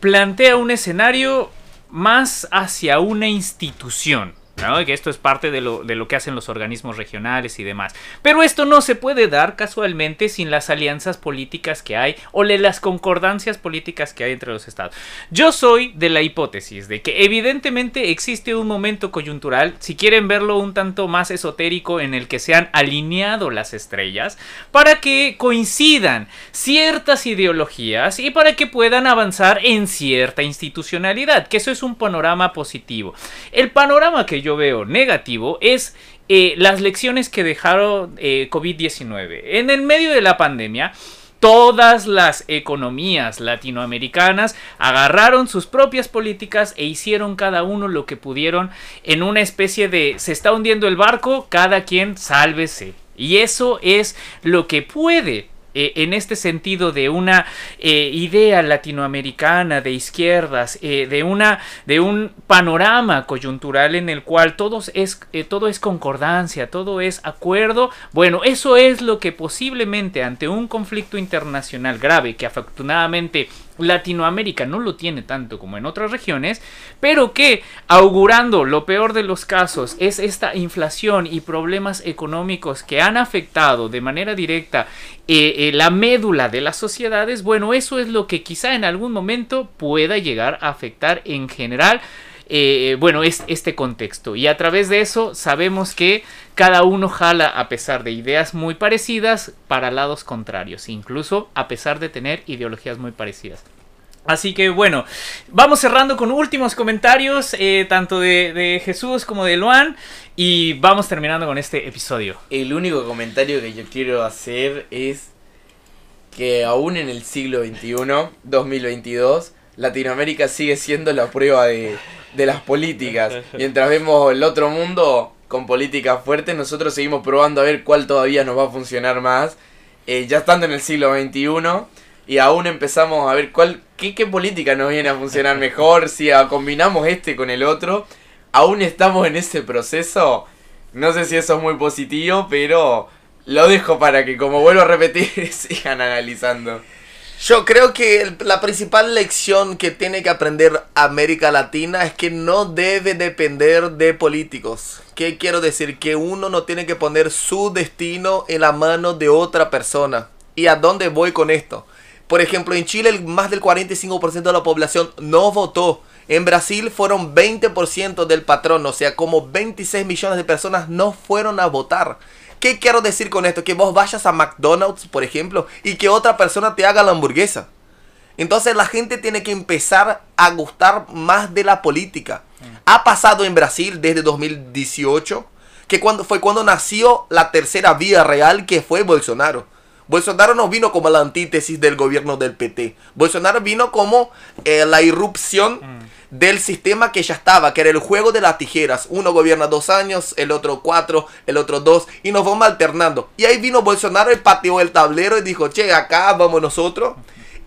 plantea un escenario más hacia una institución que esto es parte de lo, de lo, que hacen los organismos regionales y demás. Pero esto no se puede dar casualmente sin las alianzas políticas que hay o las concordancias políticas que hay entre los estados. Yo soy de la hipótesis de que evidentemente existe un momento coyuntural, si quieren verlo un tanto más esotérico, en el que se han alineado las estrellas para que coincidan ciertas ideologías y para que puedan avanzar en cierta institucionalidad, que eso es un panorama positivo. El panorama que yo yo veo negativo es eh, las lecciones que dejaron eh, COVID-19. En el medio de la pandemia, todas las economías latinoamericanas agarraron sus propias políticas e hicieron cada uno lo que pudieron en una especie de se está hundiendo el barco, cada quien sálvese. Y eso es lo que puede eh, en este sentido de una eh, idea latinoamericana de izquierdas, eh, de, una, de un panorama coyuntural en el cual todo es, todo es concordancia, todo es acuerdo, bueno, eso es lo que posiblemente ante un conflicto internacional grave que afortunadamente Latinoamérica no lo tiene tanto como en otras regiones, pero que augurando lo peor de los casos es esta inflación y problemas económicos que han afectado de manera directa eh, eh, la médula de las sociedades, bueno, eso es lo que quizá en algún momento pueda llegar a afectar en general eh, bueno, es este contexto. Y a través de eso sabemos que cada uno jala a pesar de ideas muy parecidas para lados contrarios, incluso a pesar de tener ideologías muy parecidas. Así que bueno, vamos cerrando con últimos comentarios, eh, tanto de, de, Jesús como de Luan, y vamos terminando con este episodio. El único comentario que yo quiero hacer es que aún en el siglo XXI, 2022, Latinoamérica sigue siendo la prueba de, de las políticas. [laughs] Mientras vemos el otro mundo con políticas fuertes, nosotros seguimos probando a ver cuál todavía nos va a funcionar más. Eh, ya estando en el siglo XXI y aún empezamos a ver cuál, qué, qué política nos viene a funcionar [laughs] mejor, si combinamos este con el otro. Aún estamos en ese proceso. No sé si eso es muy positivo, pero lo dejo para que, como vuelvo a repetir, [laughs] sigan analizando. Yo creo que la principal lección que tiene que aprender América Latina es que no debe depender de políticos. ¿Qué quiero decir? Que uno no tiene que poner su destino en la mano de otra persona. ¿Y a dónde voy con esto? Por ejemplo, en Chile más del 45% de la población no votó. En Brasil fueron 20% del patrón, o sea, como 26 millones de personas no fueron a votar. ¿Qué quiero decir con esto? Que vos vayas a McDonald's, por ejemplo, y que otra persona te haga la hamburguesa. Entonces la gente tiene que empezar a gustar más de la política. Ha pasado en Brasil desde 2018, que cuando, fue cuando nació la tercera vía real, que fue Bolsonaro. Bolsonaro no vino como la antítesis del gobierno del PT. Bolsonaro vino como eh, la irrupción mm del sistema que ya estaba, que era el juego de las tijeras. Uno gobierna dos años, el otro cuatro, el otro dos, y nos vamos alternando. Y ahí vino Bolsonaro y pateó el tablero y dijo, che, acá vamos nosotros.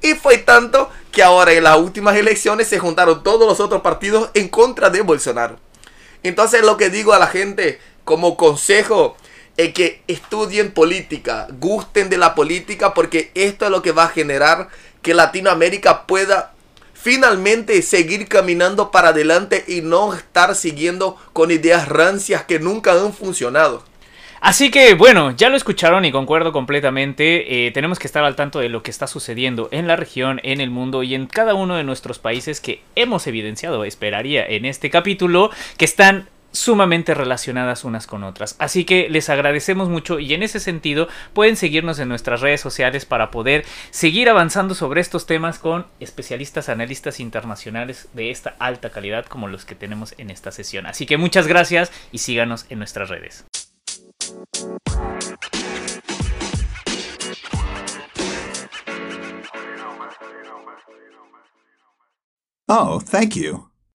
Y fue tanto que ahora en las últimas elecciones se juntaron todos los otros partidos en contra de Bolsonaro. Entonces lo que digo a la gente como consejo es que estudien política, gusten de la política, porque esto es lo que va a generar que Latinoamérica pueda finalmente seguir caminando para adelante y no estar siguiendo con ideas rancias que nunca han funcionado. Así que bueno, ya lo escucharon y concuerdo completamente. Eh, tenemos que estar al tanto de lo que está sucediendo en la región, en el mundo y en cada uno de nuestros países que hemos evidenciado, esperaría, en este capítulo, que están sumamente relacionadas unas con otras. Así que les agradecemos mucho y en ese sentido pueden seguirnos en nuestras redes sociales para poder seguir avanzando sobre estos temas con especialistas, analistas internacionales de esta alta calidad como los que tenemos en esta sesión. Así que muchas gracias y síganos en nuestras redes. Oh, thank you.